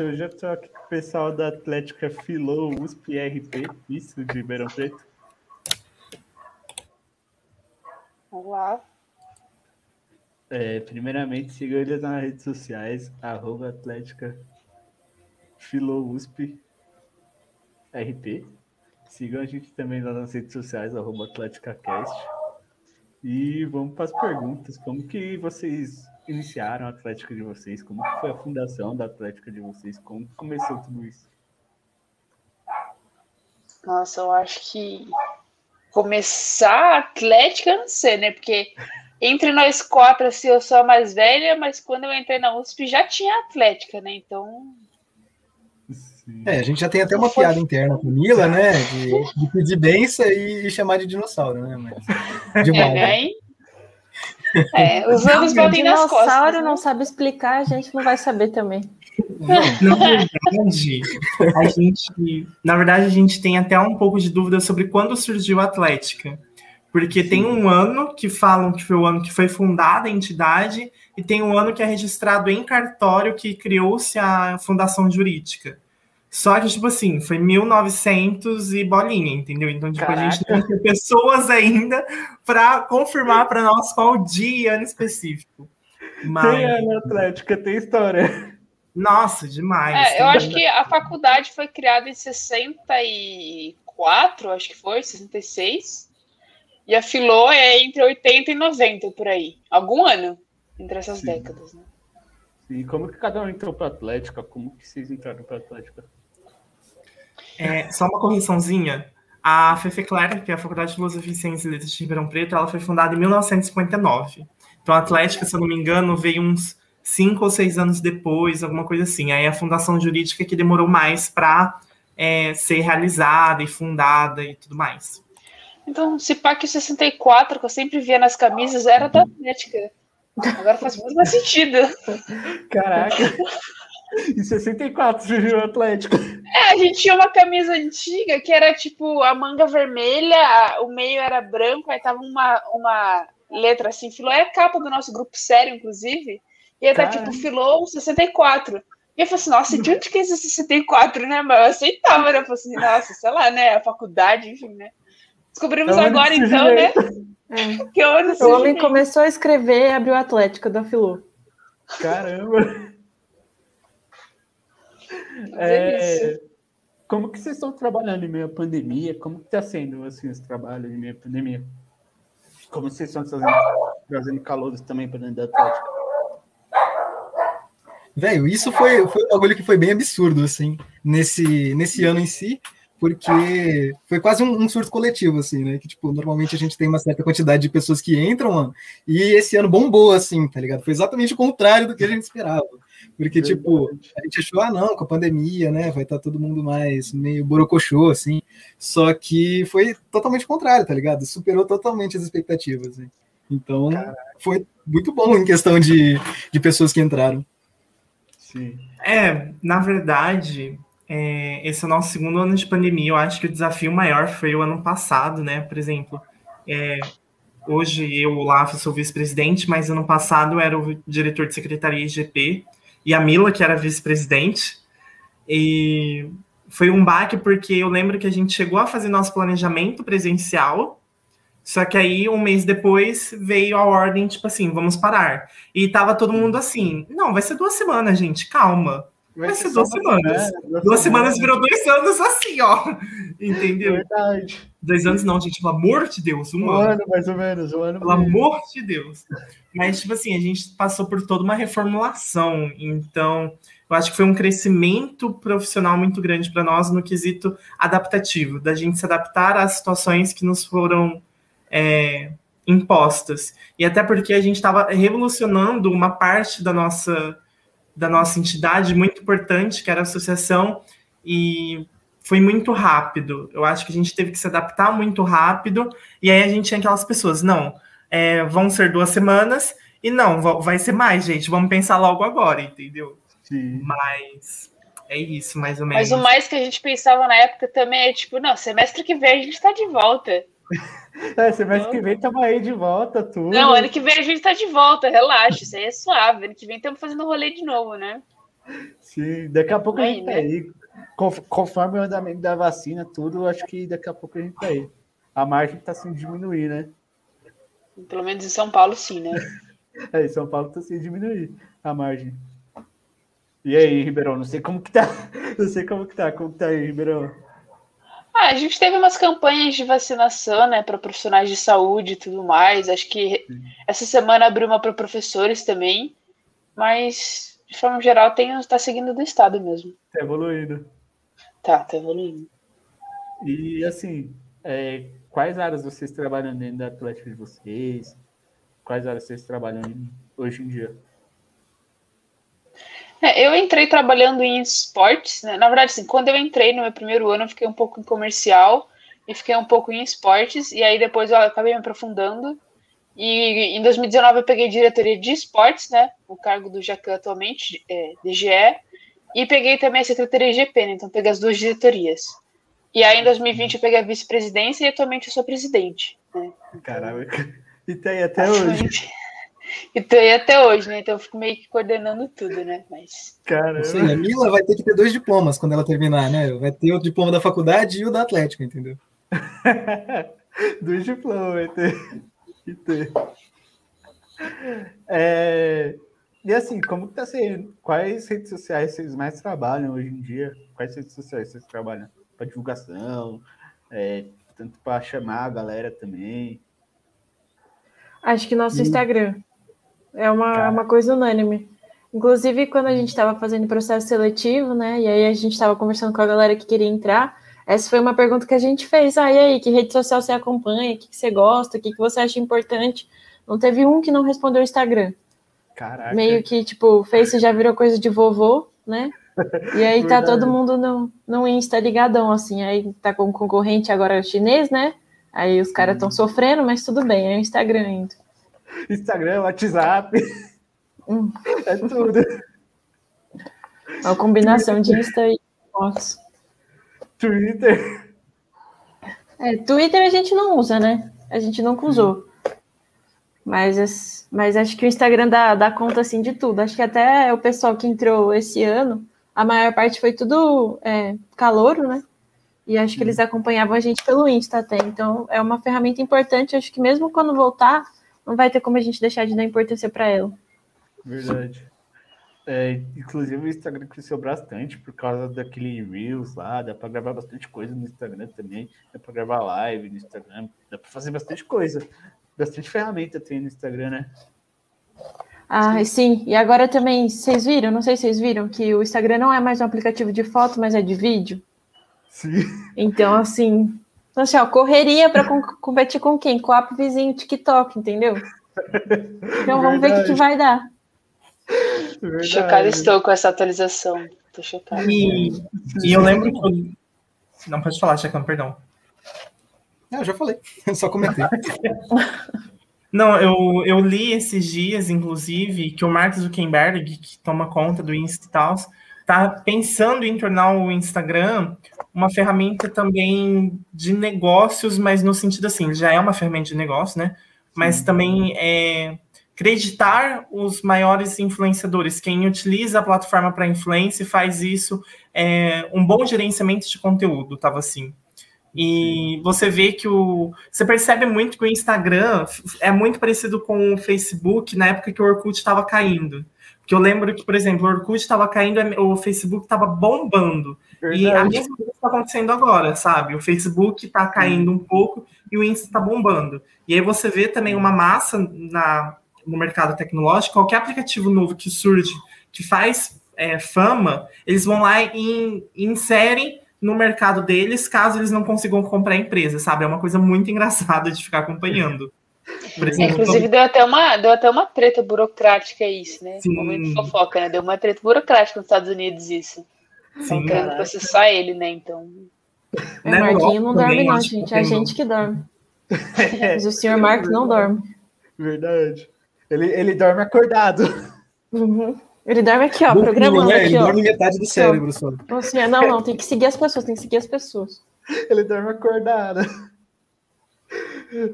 Hoje eu tô aqui com o pessoal da Atlética Filô USP RP, isso, de Ribeirão Preto. Olá. É, primeiramente, sigam eles nas redes sociais, arroba Atlética Filô USP RP. Sigam a gente também lá nas redes sociais, arroba AtléticaCast. E vamos para as perguntas. Como que vocês iniciaram a Atlética de vocês? Como foi a fundação da Atlética de vocês? Como começou tudo isso? Nossa, eu acho que começar a Atlética, não sei, né? Porque entre nós quatro, assim, eu sou a mais velha, mas quando eu entrei na USP já tinha Atlética, né? Então. Sim. É, a gente já tem até uma piada interna com Mila, né? De, de pedir benção e chamar de dinossauro, né? Mas, de é, né? É, os anos podem nas costas. dinossauro né? não sabe explicar, a gente não vai saber também. Na verdade, a gente, na verdade, a gente tem até um pouco de dúvida sobre quando surgiu a Atlética. Porque Sim. tem um ano que falam que foi o ano que foi fundada a entidade, e tem um ano que é registrado em cartório que criou-se a fundação jurídica. Só que, tipo assim, foi 1900 e bolinha, entendeu? Então, tipo, Caraca. a gente não tem pessoas ainda para confirmar para nós qual dia ano especírio. Mas... Tem ano Atlética, tem história. Nossa, demais. É, eu acho que a faculdade foi criada em 64, acho que foi, 66. E a Filô é entre 80 e 90, por aí. Algum ano entre essas Sim. décadas, né? E como que cada um entrou para Atlética? Como que vocês entraram para Atlética? É, só uma correçãozinha. A FEFECLER, que é a Faculdade de Filosofia e Ciências e Letras de Ribeirão Preto, ela foi fundada em 1959. Então, a Atlética, se eu não me engano, veio uns cinco ou seis anos depois, alguma coisa assim. Aí a fundação jurídica que demorou mais para é, ser realizada e fundada e tudo mais. Então, se pá que 64, que eu sempre via nas camisas, era da Atlética. Agora faz muito mais sentido. Caraca. Em 64 surgiu o Atlético. É, a gente tinha uma camisa antiga que era tipo a manga vermelha, o meio era branco, aí tava uma, uma letra assim, Filô é a capa do nosso grupo sério, inclusive. E aí tá tipo Filô 64. E eu falei assim, nossa, de onde que é esse 64, né? Mas eu aceitava, né? Eu falei assim, nossa, sei lá, né? A faculdade, enfim, né? Descobrimos é agora, então, né? É. Que o homem começou a escrever e abriu o Atlético da Filô. Caramba! É, como que vocês estão trabalhando em meio à pandemia? Como que está sendo assim, esse trabalho em meio à pandemia? Como vocês estão fazendo, trazendo calouros também para dentro da Atlética? Velho, isso foi, foi um bagulho que foi bem absurdo, assim, nesse, nesse ano em si, porque foi quase um, um, surto coletivo, assim, né? Que, tipo, normalmente a gente tem uma certa quantidade de pessoas que entram, mano, e esse ano bombou, assim, tá ligado? Foi exatamente o contrário do que a gente esperava. Porque, Verdade. tipo, a gente achou, ah, não, com a pandemia, né, vai estar tá todo mundo mais meio borocochô, assim. Só que foi totalmente contrário, tá ligado? Superou totalmente as expectativas, assim. Então, Caraca. foi muito bom em questão de, de pessoas que entraram. Sim. É, na verdade, é, esse é o nosso segundo ano de pandemia. Eu acho que o desafio maior foi o ano passado, né? Por exemplo, é, hoje eu, Olaf, sou vice-presidente, mas ano passado eu era o diretor de secretaria IGP e a Mila, que era vice-presidente. E foi um baque porque eu lembro que a gente chegou a fazer nosso planejamento presencial, só que aí um mês depois veio a ordem, tipo assim, vamos parar. E tava todo mundo assim, não, vai ser duas semanas, gente, calma. Vai, ser, duas semanas. duas, duas semanas virou dois anos assim, ó. Entendeu? Verdade. Dois anos não, gente, pelo amor de Deus. Um, um ano. ano. mais ou menos. Um ano pelo mesmo. amor de Deus. Mas, tipo assim, a gente passou por toda uma reformulação. Então, eu acho que foi um crescimento profissional muito grande para nós no quesito adaptativo, da gente se adaptar às situações que nos foram é, impostas. E até porque a gente estava revolucionando uma parte da nossa da nossa entidade muito importante, que era a associação, e foi muito rápido. Eu acho que a gente teve que se adaptar muito rápido, e aí a gente tinha aquelas pessoas, não, é, vão ser duas semanas, e não, vai ser mais, gente, vamos pensar logo agora, entendeu? Sim. Mas é isso, mais ou menos. Mas o mais que a gente pensava na época também é tipo, não, semestre que vem a gente está de volta. É, semestre que vem estamos aí de volta, tudo. Não, ano que vem a gente está de volta, relaxa, isso aí é suave. Ano que vem estamos fazendo rolê de novo, né? Sim, daqui a pouco aí, a gente tá né? aí. Conforme o andamento da vacina, tudo, acho que daqui a pouco a gente tá aí. A margem tá sem diminuir, né? Pelo menos em São Paulo, sim, né? é, em São Paulo tá sem diminuir a margem. E aí, Ribeirão, não sei como que tá. Não sei como que tá. Como que tá aí, Ribeirão? Ah, a gente teve umas campanhas de vacinação, né, para profissionais de saúde e tudo mais. Acho que essa semana abriu uma para professores também, mas de forma geral está seguindo do estado mesmo. Tá evoluindo. Tá, tá evoluindo. E assim, é, quais áreas vocês trabalham dentro da Atlética de vocês? Quais áreas vocês trabalham hoje em dia? É, eu entrei trabalhando em esportes, né? Na verdade, assim, quando eu entrei no meu primeiro ano, eu fiquei um pouco em comercial e fiquei um pouco em esportes, e aí depois eu acabei me aprofundando. E em 2019 eu peguei diretoria de esportes, né? O cargo do Jacan atualmente, é, DGE, e peguei também a secretaria de GP, né? Então peguei as duas diretorias. E aí em 2020 eu peguei a vice-presidência e atualmente eu sou presidente. Né? Caraca, e tem até hoje. E tô aí até hoje, né? Então eu fico meio que coordenando tudo, né? Mas. Caramba. Sim, a Mila vai ter que ter dois diplomas quando ela terminar, né? Vai ter o diploma da faculdade e o da Atlética, entendeu? dois diplomas vai ter. que ter. É... E assim, como que tá sendo? Quais redes sociais vocês mais trabalham hoje em dia? Quais redes sociais vocês trabalham? Para divulgação, é, tanto para chamar a galera também. Acho que nosso Instagram. É uma, uma coisa unânime. Inclusive, quando a gente estava fazendo processo seletivo, né? E aí a gente estava conversando com a galera que queria entrar. Essa foi uma pergunta que a gente fez. Ah, e aí, que rede social você acompanha? O que, que você gosta? O que, que você acha importante? Não teve um que não respondeu o Instagram. Caraca. Meio que, tipo, o Face já virou coisa de vovô, né? E aí tá todo mundo no, no Insta ligadão, assim. Aí tá com concorrente agora chinês, né? Aí os caras estão hum. sofrendo, mas tudo bem, é o Instagram ainda. Instagram, WhatsApp. Hum. É tudo. É uma combinação de Insta e fotos. Twitter. É, Twitter a gente não usa, né? A gente nunca usou. Mas, mas acho que o Instagram dá, dá conta assim de tudo. Acho que até o pessoal que entrou esse ano, a maior parte foi tudo é, calouro, né? E acho que eles acompanhavam a gente pelo Insta até. Então é uma ferramenta importante. Acho que mesmo quando voltar, não vai ter como a gente deixar de dar importância para ela. Verdade. É, inclusive o Instagram cresceu bastante por causa daquele Reels lá, dá para gravar bastante coisa no Instagram também, dá para gravar live no Instagram, dá para fazer bastante coisa, bastante ferramenta tem no Instagram, né? Ah, sim. E agora também, vocês viram? Não sei se vocês viram que o Instagram não é mais um aplicativo de foto, mas é de vídeo. Sim. Então, assim, então, assim, ó, correria para competir com quem? Com o app vizinho TikTok, entendeu? Então vamos Verdade. ver o que, que vai dar. Verdade. Chocada estou com essa atualização. Tô chocada. E, e eu lembro que. Não pode falar, Chacão, perdão. Não, eu já falei, eu só comentei. Não, eu, eu li esses dias, inclusive, que o Mark Zuckerberg, que toma conta do Insta e tal, tá pensando em tornar o Instagram uma ferramenta também de negócios, mas no sentido assim, já é uma ferramenta de negócio, né? Mas Sim. também é acreditar os maiores influenciadores. Quem utiliza a plataforma para influência faz isso, é, um bom gerenciamento de conteúdo, tava assim. E você vê que o. Você percebe muito que o Instagram é muito parecido com o Facebook na época que o Orkut estava caindo. Porque eu lembro que, por exemplo, o Orkut estava caindo, o Facebook estava bombando. Verdade. E a mesma coisa está acontecendo agora, sabe? O Facebook está caindo um pouco e o Insta está bombando. E aí você vê também uma massa na, no mercado tecnológico, qualquer aplicativo novo que surge, que faz é, fama, eles vão lá e inserem no mercado deles, caso eles não consigam comprar a empresa, sabe? É uma coisa muito engraçada de ficar acompanhando. Exemplo, inclusive, deu até, uma, deu até uma treta burocrática isso, né? Sim. Momento fofoca, né? Deu uma treta burocrática nos Estados Unidos isso. Estão querendo processar ele, né? Então. O né, Marquinho não dorme, não, gente. É a gente que dorme. Mas o senhor Marco não dorme. Verdade. Ele, ele dorme acordado. Uhum. Ele dorme aqui, ó, programando né? aqui, ele ó. dorme metade do cérebro só. Assim, não, não, tem que seguir as pessoas, tem que seguir as pessoas. Ele dorme acordado.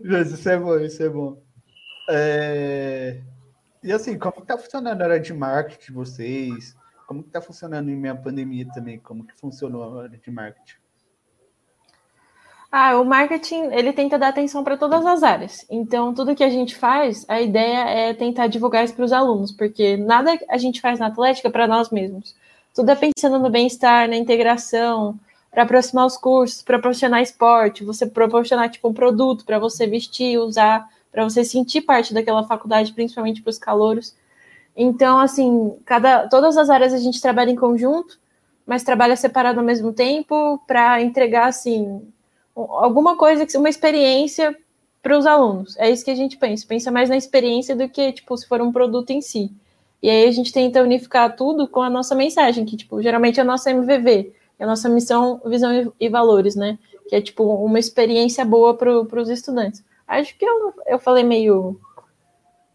Mas isso é bom, isso é bom. É... E assim, como está funcionando a área de marketing de vocês? Como que tá funcionando em minha pandemia também? Como que funcionou a hora de marketing? Ah, o marketing, ele tenta dar atenção para todas as áreas. Então, tudo que a gente faz, a ideia é tentar divulgar isso para os alunos, porque nada a gente faz na Atlética para nós mesmos. Tudo é pensando no bem-estar, na integração, para aproximar os cursos, proporcionar esporte, você proporcionar tipo um produto para você vestir, usar, para você sentir parte daquela faculdade, principalmente para os calouros. Então, assim, cada todas as áreas a gente trabalha em conjunto, mas trabalha separado ao mesmo tempo para entregar assim alguma coisa, uma experiência para os alunos. É isso que a gente pensa. Pensa mais na experiência do que, tipo, se for um produto em si. E aí a gente tenta unificar tudo com a nossa mensagem, que, tipo, geralmente é a nossa MVV, é a nossa missão, visão e valores, né? Que é, tipo, uma experiência boa para os estudantes. Acho que eu, eu falei meio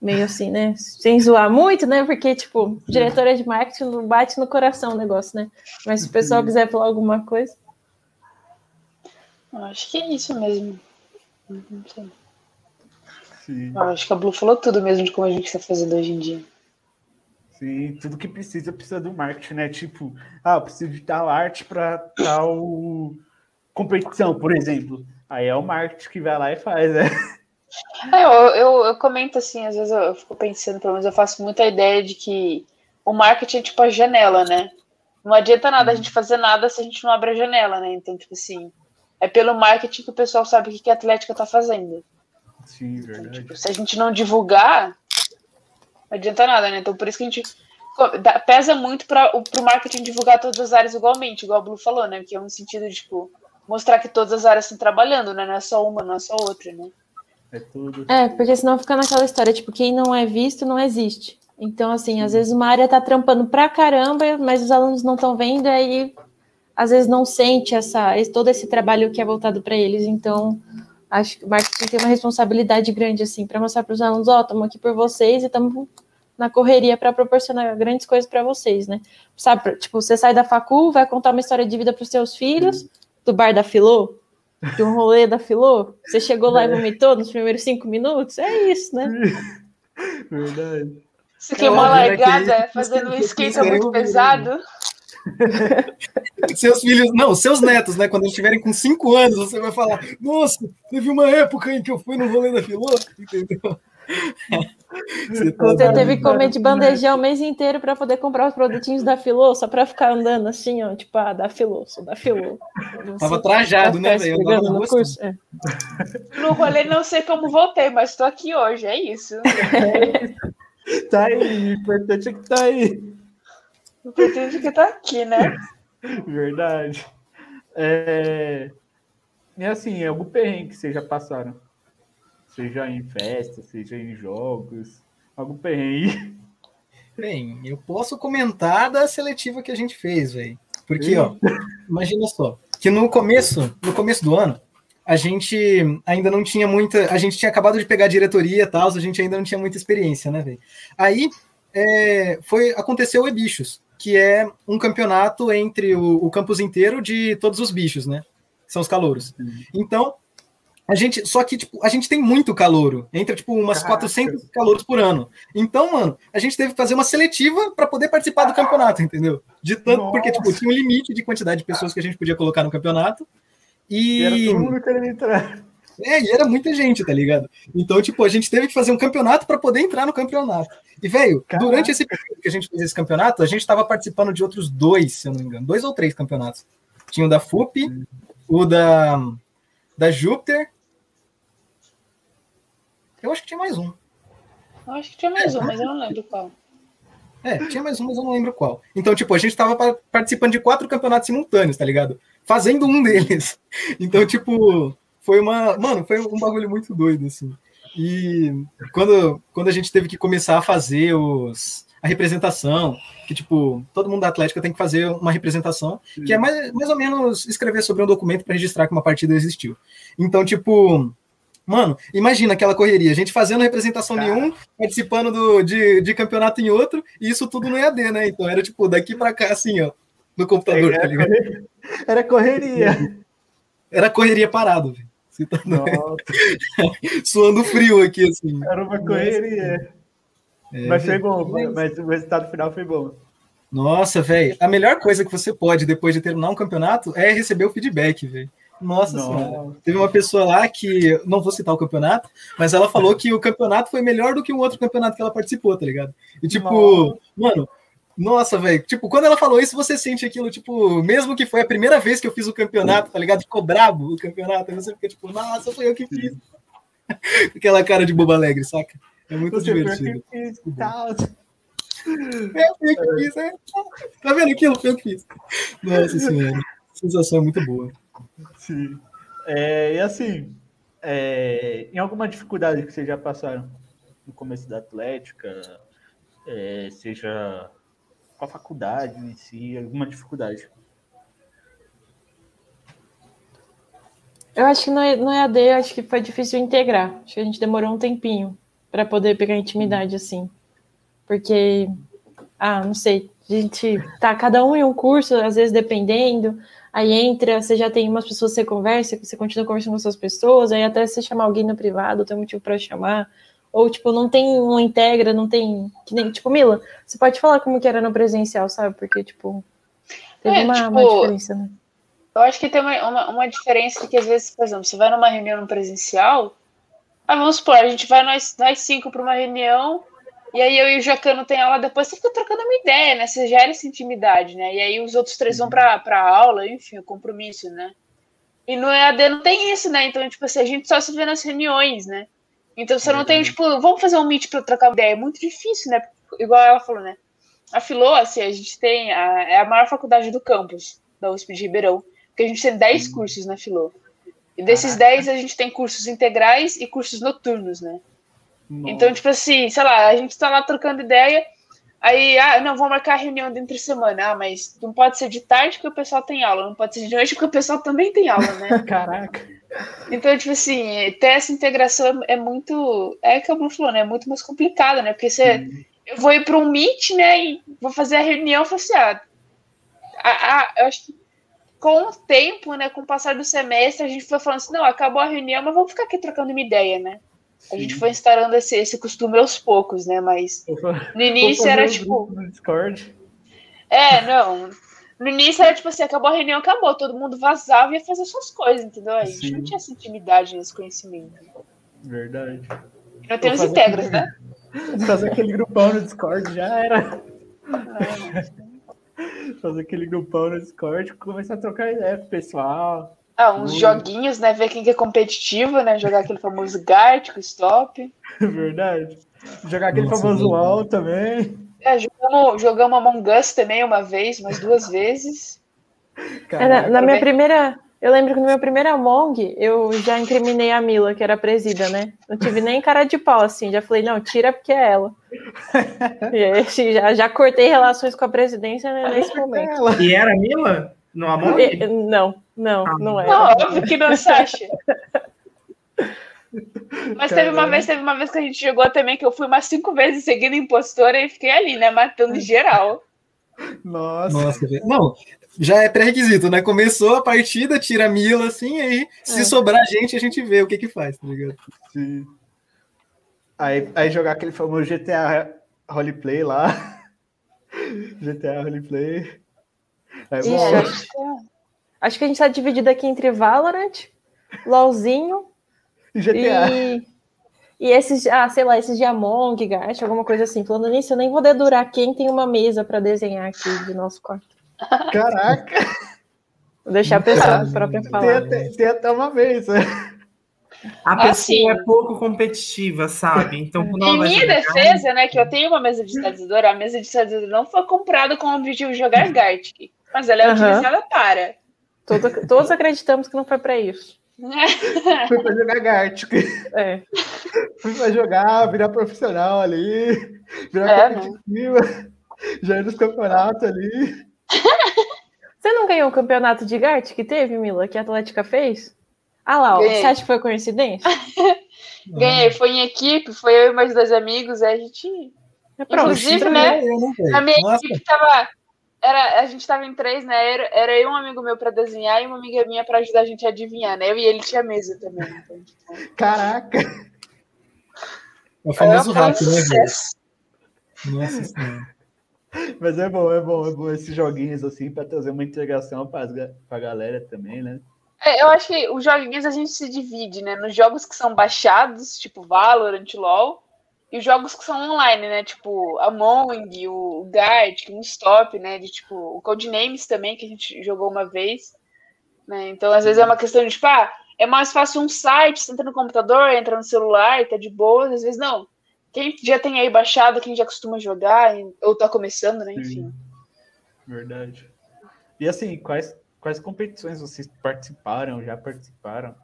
meio assim, né? Sem zoar muito, né? Porque, tipo, diretora de marketing não bate no coração o negócio, né? Mas se o pessoal quiser falar alguma coisa. Acho que é isso mesmo. Não sei. Sim. Acho que a Blue falou tudo mesmo de como a gente está fazendo hoje em dia. Sim, tudo que precisa precisa do marketing, né? Tipo, ah, eu preciso de tal arte para tal competição, por exemplo. Aí é o marketing que vai lá e faz, né? É, eu, eu, eu, comento assim, às vezes eu, eu, fico pensando, pelo menos eu faço muita ideia de que o marketing é tipo a janela, né? Não adianta nada a gente fazer nada se a gente não abre a janela, né? Então, tipo assim, é pelo marketing que o pessoal sabe o que a Atlética tá fazendo. Sim, verdade. Então, tipo, se a gente não divulgar, não adianta nada, né? Então, por isso que a gente pesa muito para o marketing divulgar todas as áreas igualmente, igual o Blue falou, né? Que é um sentido de, tipo, mostrar que todas as áreas estão trabalhando, né? Não é só uma, não é só outra, né? É tudo. É, porque senão fica naquela história, tipo, quem não é visto não existe. Então, assim, às vezes uma área tá trampando pra caramba, mas os alunos não estão vendo, aí às vezes não sente essa, todo esse trabalho que é voltado para eles. Então, acho que o marketing tem uma responsabilidade grande, assim, para mostrar para os alunos: ó, oh, estamos aqui por vocês e estamos na correria para proporcionar grandes coisas para vocês, né? Sabe, tipo, você sai da facul, vai contar uma história de vida para os seus filhos, do bar da Filô, de um rolê da Filô, você chegou lá e é. vomitou nos primeiros cinco minutos, é isso, né? Verdade. Você queimou a largada fazendo um skate muito pesado. seus filhos, não, seus netos, né? Quando eles estiverem com cinco anos, você vai falar: Nossa, teve uma época em que eu fui no rolê da Filô, entendeu? Você, tá você teve que comer de bandejão o mês inteiro para poder comprar os produtinhos da Filô, só para ficar andando assim, ó, tipo, ah, da Filô, sou da Filô. Tava trajado, né, velho? No, curso, é. no rolê não sei como voltei, mas estou aqui hoje, é isso. tá aí, o importante é que tá aí. O importante é que tá aqui, né? Verdade. É... E assim, algum perrengue que vocês já passaram? Seja em festa, seja em jogos, algum perrengue. Bem, eu posso comentar da seletiva que a gente fez, velho. Porque, ó, imagina só, que no começo, no começo do ano, a gente ainda não tinha muita. A gente tinha acabado de pegar a diretoria e tal, a gente ainda não tinha muita experiência, né, velho? Aí é, foi, aconteceu o E-Bichos que é um campeonato entre o, o campus inteiro de todos os bichos, né? São os calouros. Então, a gente, só que tipo, a gente tem muito calouro, entra tipo umas Caraca. 400 calouros por ano. Então, mano, a gente teve que fazer uma seletiva para poder participar do campeonato, entendeu? De tanto, porque tipo, tinha um limite de quantidade de pessoas que a gente podia colocar no campeonato. E, e era todo mundo querendo entrar. É, e era muita gente, tá ligado? Então, tipo, a gente teve que fazer um campeonato para poder entrar no campeonato. E, velho, durante esse período que a gente fez esse campeonato, a gente estava participando de outros dois, se eu não me engano, dois ou três campeonatos. Tinha o da FUP, o da, da Júpiter. Eu acho que tinha mais um. Eu acho que tinha mais um, mas eu não lembro qual. É, tinha mais um, mas eu não lembro qual. Então, tipo, a gente tava participando de quatro campeonatos simultâneos, tá ligado? Fazendo um deles. Então, tipo, foi uma. Mano, foi um bagulho muito doido, assim. E quando, quando a gente teve que começar a fazer os, a representação, que, tipo, todo mundo da Atlética tem que fazer uma representação, Sim. que é mais, mais ou menos escrever sobre um documento para registrar que uma partida existiu. Então, tipo, mano, imagina aquela correria, a gente fazendo representação Cara. em um, participando do, de, de campeonato em outro, e isso tudo no EAD, né? Então era, tipo, daqui para cá, assim, ó, no computador, era, tá ligado? Era correria. Era correria parado, velho. Tá suando frio aqui, assim. Era uma correria. É, mas foi bom, mas o resultado final foi bom. Nossa, velho, a melhor coisa que você pode depois de terminar um campeonato é receber o feedback, velho. Nossa Nossa. senhora. Teve uma pessoa lá que, não vou citar o campeonato, mas ela falou que o campeonato foi melhor do que um outro campeonato que ela participou, tá ligado? E tipo, Nossa. mano, nossa, velho, tipo, quando ela falou isso, você sente aquilo, tipo, mesmo que foi a primeira vez que eu fiz o campeonato, tá ligado? Ficou brabo o campeonato, aí você fica tipo, nossa, foi eu que fiz. Aquela cara de boba alegre, saca? É muito você divertido. Fiz, tá. É, eu que fiz, é. Tá vendo aquilo? Foi eu que fiz. Nossa senhora, sensação muito boa. Sim. É, e assim, é, em alguma dificuldade que vocês já passaram no começo da Atlética, é, seja com a faculdade em si, alguma dificuldade? Eu acho que no, no EAD, eu acho que foi difícil integrar. Acho que a gente demorou um tempinho para poder pegar intimidade assim. Porque, ah, não sei, a gente tá cada um em um curso, às vezes dependendo, aí entra, você já tem umas pessoas que você conversa, você continua conversando com essas pessoas, aí até você chamar alguém no privado, tem motivo para chamar, ou tipo, não tem uma integra, não tem, que nem, tipo, Mila, você pode falar como que era no presencial, sabe? Porque, tipo, teve é, uma, tipo, uma, diferença, né? Eu acho que tem uma, uma, uma, diferença que às vezes, por exemplo, você vai numa reunião no presencial, ah, vamos supor, a gente vai nós, nós cinco para uma reunião, e aí eu e o Jacano tem aula depois, você fica trocando uma ideia, né? Você gera essa intimidade, né? E aí os outros três vão para a aula, enfim, o compromisso, né? E no EAD não tem isso, né? Então, tipo assim, a gente só se vê nas reuniões, né? Então você não tem, tipo, vamos fazer um meet para trocar uma ideia. É muito difícil, né? Igual ela falou, né? A Filô, assim, a gente tem. A, é a maior faculdade do campus, da USP de Ribeirão. Porque a gente tem 10 uhum. cursos na Filô. E desses 10 a gente tem cursos integrais e cursos noturnos, né? Nossa. Então, tipo assim, sei lá, a gente tá lá trocando ideia, aí, ah, não, vou marcar a reunião de entre semana. Ah, mas não pode ser de tarde porque o pessoal tem aula, não pode ser de noite porque o pessoal também tem aula, né? Caraca. Então, tipo assim, ter essa integração é muito. É como falou, né? É muito mais complicado, né? Porque você. Eu vou ir para um meet, né? E vou fazer a reunião, eu assim, ah, ah, eu acho que com o tempo, né? Com o passar do semestre, a gente foi falando assim, não, acabou a reunião, mas vamos ficar aqui trocando uma ideia, né? A gente foi instalando esse, esse costume aos poucos, né? Mas no início era tipo. No Discord. É, não. No início era tipo assim, acabou a reunião, acabou, todo mundo vazava e ia fazer suas coisas, entendeu? A gente Sim. não tinha essa intimidade nesse conhecimento. Verdade. Não tem os integros, aquele... né? Fazer aquele grupão no Discord já era. Fazer aquele grupão no Discord, começar a trocar ideia com o pessoal. Ah, uns joguinhos, né? Ver quem que é competitivo, né? Jogar aquele famoso Gartic, Stop. Verdade. Jogar aquele Nossa, famoso LOL também. É, jogamos, jogamos Among Us também uma vez, umas duas vezes. Caraca, na, minha primeira. Eu lembro que no meu primeiro Among, eu já incriminei a Mila, que era presida, né? Não tive nem cara de pau, assim. Já falei, não, tira porque é ela. e aí, assim, já, já cortei relações com a presidência né, nesse momento. E era a Mila? No Among? Não, não, ah, não é. Não, óbvio que não, Sasha. Mas teve uma vez, teve uma vez que a gente jogou também que eu fui umas cinco vezes seguindo impostora e fiquei ali, né? Matando geral. Nossa. Nossa, não, já é pré-requisito, né? Começou a partida, tira a Mila, assim, aí se é. sobrar gente, a gente vê o que que faz, tá ligado? Sim. Aí, aí jogar aquele famoso GTA roleplay lá. GTA roleplay. É bom. Acho, acho que a gente tá dividido aqui entre Valorant, LOLzinho GTA. E, e esses, ah, sei lá, esses de Among, Gacha, alguma coisa assim. Falando nisso, eu nem vou dedurar quem tem uma mesa para desenhar aqui do nosso quarto. Caraca! Vou deixar a pessoa própria falar. Tem, tem, tem até uma mesa. A pessoa assim, é pouco competitiva, sabe? Então, em minha defesa, né, que eu tenho uma mesa de estadizador, a mesa de estadizador não foi comprada com o objetivo de jogar Gartic, mas ela é uhum. utilizada para. Todo, todos acreditamos que não foi para isso. Fui pra jogar Gartic. É. Fui pra jogar, virar profissional ali, virar é, competitiva, já ir nos campeonatos ali. Você não ganhou o campeonato de Gartic que teve, Mila, que a Atlética fez? Ah lá, Ganhei. você acha que foi coincidência? Ganhei, foi em equipe, foi eu e mais dois amigos, a gente. É pronto, Inclusive, né? A minha Nossa. equipe tava. Era, a gente tava em três, né? Era, era eu um amigo meu para desenhar e uma amiga minha para ajudar a gente a adivinhar, né? Eu e ele tinha mesa também. Então, tipo... Caraca! É o famoso rato, né? Nossa senhora. Mas é bom, é bom, é bom esses joguinhos assim para trazer uma integração para a galera também, né? É, eu acho que os joguinhos a gente se divide, né? Nos jogos que são baixados, tipo Valorant, LoL, e os jogos que são online, né? Tipo Among, o Guard, o Stop, né? De tipo, o Codenames também, que a gente jogou uma vez. Né? Então, às vezes é uma questão de, tipo, ah, é mais fácil um site, você entra no computador, entra no celular, tá de boa, às vezes não. Quem já tem aí baixado, quem já costuma jogar, ou tá começando, né? Enfim. Sim. Verdade. E assim, quais, quais competições vocês participaram, já participaram,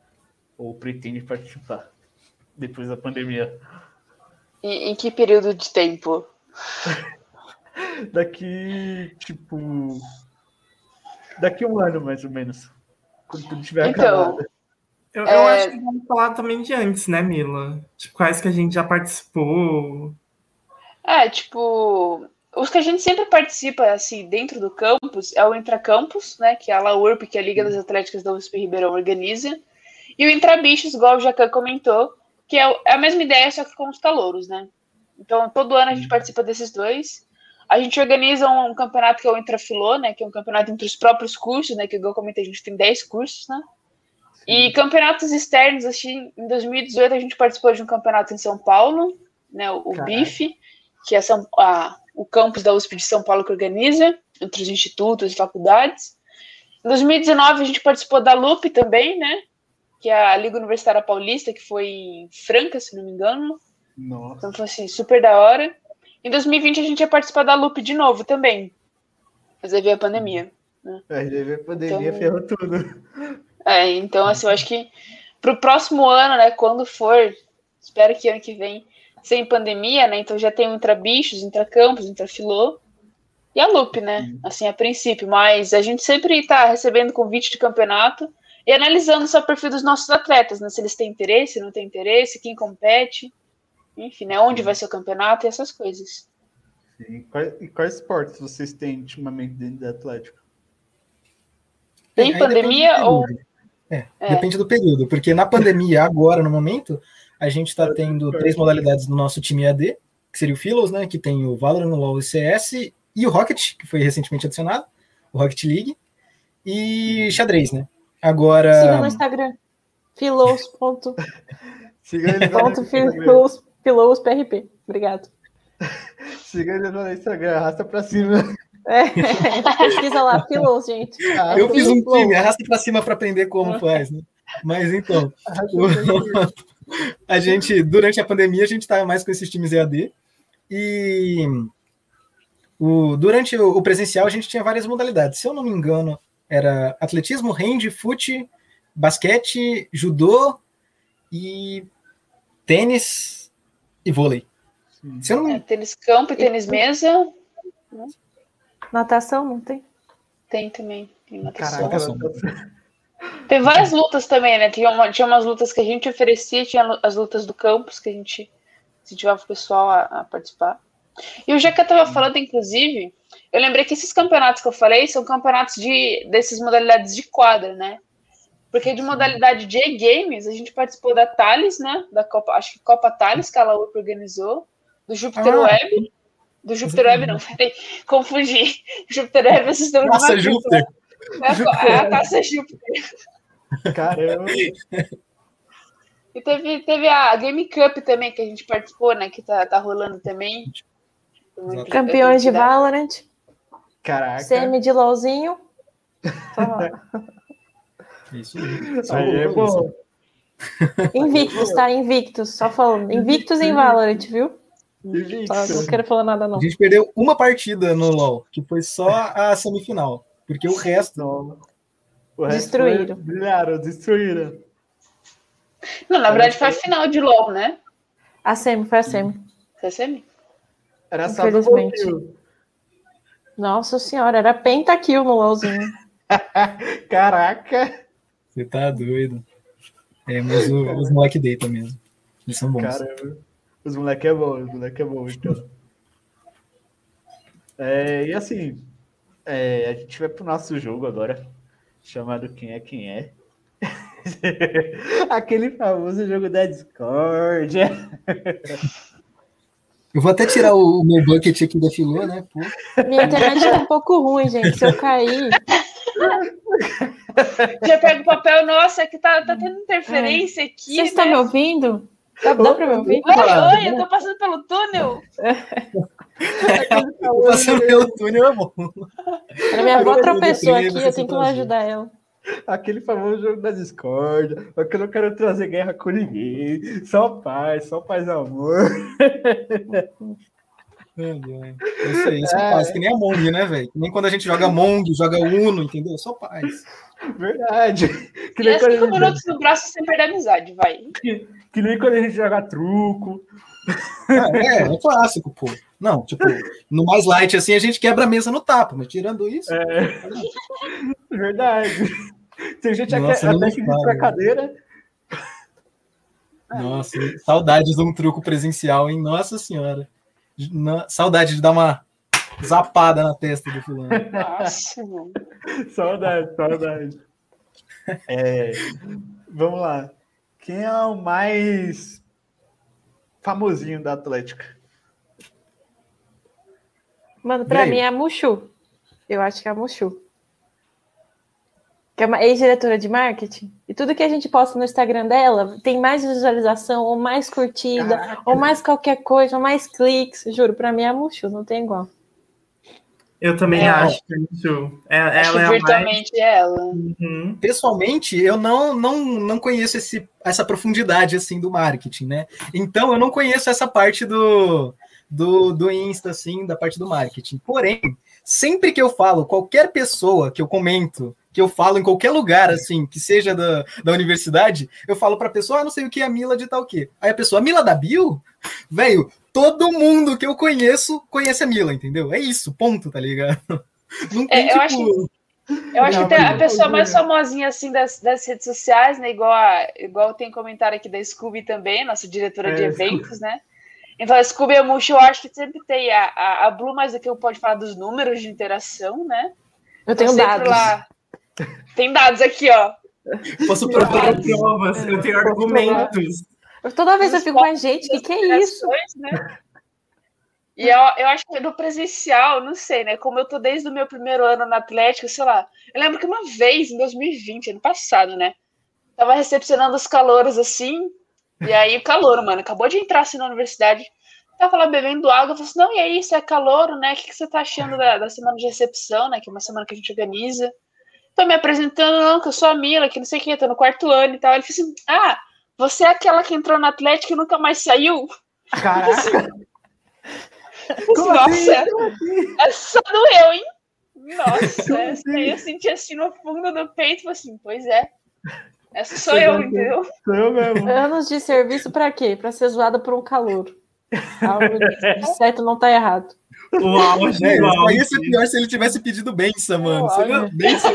ou pretendem participar depois da pandemia? em que período de tempo? daqui, tipo. Daqui um ano, mais ou menos. Quando tudo tiver então, acabado. Eu, é... eu acho que vamos falar também de antes, né, Mila? Tipo, quais que a gente já participou. É, tipo, os que a gente sempre participa, assim, dentro do campus, é o Intracampus, né, que é a LAURP, que é a Liga das Atléticas da USP Ribeirão organiza, e o Intrabichos, igual o Jacan comentou, que é, é a mesma ideia, só que com os calouros, né? Então, todo ano a gente participa desses dois. A gente organiza um, campeonato que é o Intrafilô, né? Que é um campeonato entre os próprios cursos, né? Que eu comentei, a gente tem 10 cursos, né? E campeonatos externos, assim, em 2018 a gente participou de um campeonato em São Paulo, né? O, BIF, que é São, a, o campus da USP de São Paulo que organiza, entre os institutos e faculdades. Em 2019 a gente participou da LUP também, né? que é a Liga Universitária Paulista, que foi em Franca, se não me engano. Nossa. Então foi assim, super da hora. Em 2020 a gente ia participar da Loop de novo também. Mas aí veio a pandemia. Né? É, aí veio a pandemia, então, ferrou tudo. É, então assim, eu acho que pro próximo ano, né, quando for, espero que ano que vem, sem pandemia, né, então já tem o Intrabichos, Intracampos, Intrafilô e a Loop, né, assim, a princípio, mas a gente sempre tá recebendo convite de campeonato e analisando só o perfil dos nossos atletas, né? Se eles têm interesse, não têm interesse, quem compete, enfim, né? Onde vai ser o campeonato e essas coisas. Sim. E quais esportes vocês têm ultimamente dentro do Atlético? Tem pandemia ou. É, é, depende do período, porque na pandemia, agora, no momento, a gente está tendo três modalidades no nosso time AD, que seria o Philos, né? Que tem o Valorant, o LoL e CS, e o Rocket, que foi recentemente adicionado, o Rocket League, e xadrez, né? Agora. Siga no Instagram. Ponto... Siga ele ponto Filos, Filos PRP. Obrigado. Siga ele no Instagram, arrasta pra cima. É, pesquisa lá, Filos, gente. Ah, eu fiz um time, arrasta pra cima para aprender como faz, né? Mas então, a gente, durante a pandemia, a gente estava mais com esses times EAD. E o, durante o presencial, a gente tinha várias modalidades. Se eu não me engano, era atletismo, hand, fute, basquete, judô e tênis e vôlei. Se não... é, tênis campo e tênis mesa. Natação não tem? Tem também. Tem natação. Tem várias lutas também, né? Tinha, uma, tinha umas lutas que a gente oferecia, tinha as lutas do campus que a gente incentivava o pessoal a, a participar. E o Jeca estava falando, inclusive, eu lembrei que esses campeonatos que eu falei são campeonatos de dessas modalidades de quadra, né? Porque de modalidade de e-games, a gente participou da Thales, né? Da Copa, acho que Copa Thales, que a Laura organizou, do Jupiter ah, Web. Do Jupiter Web, não, peraí, confundi. Jupiter Web é o sistema Nossa, de Júpiter. É a, é a taça Júpiter. Caramba. E teve, teve a Game Cup também, que a gente participou, né? Que tá, tá rolando também. Campeões de Valorant. Caraca. Semi de LOLzinho. Isso aí. é bom. Invictus, tá? Invictus, só falando. Invictus em Valorant, viu? Só, não quero falar nada, não. A gente perdeu uma partida no LoL, que foi só a semifinal. Porque o resto. O resto destruíram. Foi, brilharam, destruíram. Não, na verdade foi a final de LoL, né? A semi, foi a semi. Foi a semi? Era só do Nossa senhora, era pentakill no LOLzinho. Caraca! Você tá doido. É, mas o, os moleque deita mesmo. Eles são bons. Caramba. Os moleque é bom, os moleque é bom, então. É, e assim, é, a gente vai pro nosso jogo agora, chamado Quem é Quem é. Aquele famoso jogo da Discord. Eu vou até tirar o, o meu bucket aqui da filô, né? Pô. Minha internet tá um pouco ruim, gente. Se eu cair. Já pega o papel, nossa, é que tá, tá tendo interferência aqui. Vocês né? estão me ouvindo? Dá, dá pra me ouvir? Oi, oi, eu tô passando pelo túnel. Passando pelo túnel é bom. A minha avó tropeçou eu aqui, eu tenho que lá ajudar ela. Aquele famoso jogo da discórdia. Porque eu não quero trazer guerra com ninguém. Só paz, só paz e amor. É isso aí, só paz. Que nem a Mong, né, velho? Que nem quando a gente joga Mong, joga Uno, entendeu? Só paz. Verdade. Que E nem, é quando a cinco minutos no braço sem perder a amizade, vai. que nem quando a gente joga truco. É, é, é clássico, pô. Não, tipo, no mais light assim a gente quebra a mesa no tapa, mas tirando isso. É. Verdade. Tem gente Nossa, até que pra cadeira. Nossa, saudades de um truco presencial, hein? Nossa senhora. Na- saudade de dar uma zapada na testa do fulano. Nossa, mano. Saudade, saudade. É, vamos lá. Quem é o mais famosinho da Atlética? Mano, pra mim é a Mushu. Eu acho que é a Mushu. Que é uma ex-diretora de marketing. E tudo que a gente posta no Instagram dela tem mais visualização, ou mais curtida, ou mais qualquer coisa, ou mais cliques. Juro, pra mim é a Mushu, não tem igual. Eu também É. acho que isso. é- Acho Ela que é a mais. virtualmente é ela. Uhum. Pessoalmente, eu não, não, não conheço esse, essa profundidade assim do marketing, né? Então eu não conheço essa parte do, do, do Insta, assim, da parte do marketing. Porém, sempre que eu falo, qualquer pessoa que eu comento, que eu falo em qualquer lugar, assim, que seja da, da universidade, eu falo pra pessoa, ah, não sei o que é a Mila de tal quê. Aí a pessoa, a Mila da Bill? Velho, todo mundo que eu conheço conhece a Mila, entendeu? É isso, ponto, tá ligado? Não tem, É, eu tipo... acho Eu acho Não, que tem a pessoa mais famosinha assim das, das redes sociais, né? Igual, a, igual tem comentário aqui da Scooby também, nossa diretora de É, eventos, né? Então a Scooby e a eu acho que sempre tem a, a, a Blue, mas aqui eu pode falar dos números de interação, né? Eu tenho Então, dados. lá- Tem dados aqui, ó. Posso provar provas, eu tenho argumentos. Toda vez eu fico, mas gente, o que, que é isso? Né? E eu, eu acho que no presencial, não sei, né? Como eu tô desde o meu primeiro ano na Atlético, sei lá. Eu lembro que uma vez, em 2020, ano passado, né? Tava recepcionando os calouros assim. E aí, o calouro, mano, acabou de entrar assim na universidade. Tava lá bebendo água. Eu falei assim: não, e aí, isso é calouro, né? O que, que você tá achando da, da semana de recepção, né? Que é uma semana que a gente organiza. Tô me apresentando, não, que eu sou a Mila, que não sei o que, tô no quarto ano e tal. Ele falou assim: ah, você é aquela que entrou na Atlético e nunca mais saiu? Caraca! Como Nossa, assim? essa doeu, hein? Nossa, Como essa assim? aí eu senti assim no fundo do peito, falei assim, pois é. Essa sou Você eu, entendeu? Sou eu mesmo. Anos de serviço pra quê? Pra ser zoada por um calor. Algo de certo não tá errado. O auge, É, o só auge. ia ser pior se ele tivesse pedido benção, mano. Seria benção.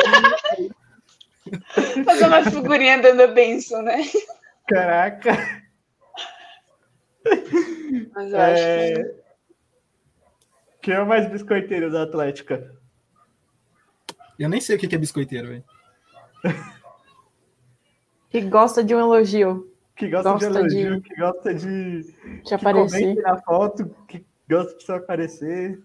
Fazer uma figurinha dando a benção, né? Caraca! Mas eu acho que. É... Quem é o mais biscoiteiro da Atlética? Eu nem sei o que é biscoiteiro, velho. Que gosta de um elogio, Que gosta, Gosta de elogio, de- que gosta de. de Que aparecer. comente na foto, que gosta de se aparecer.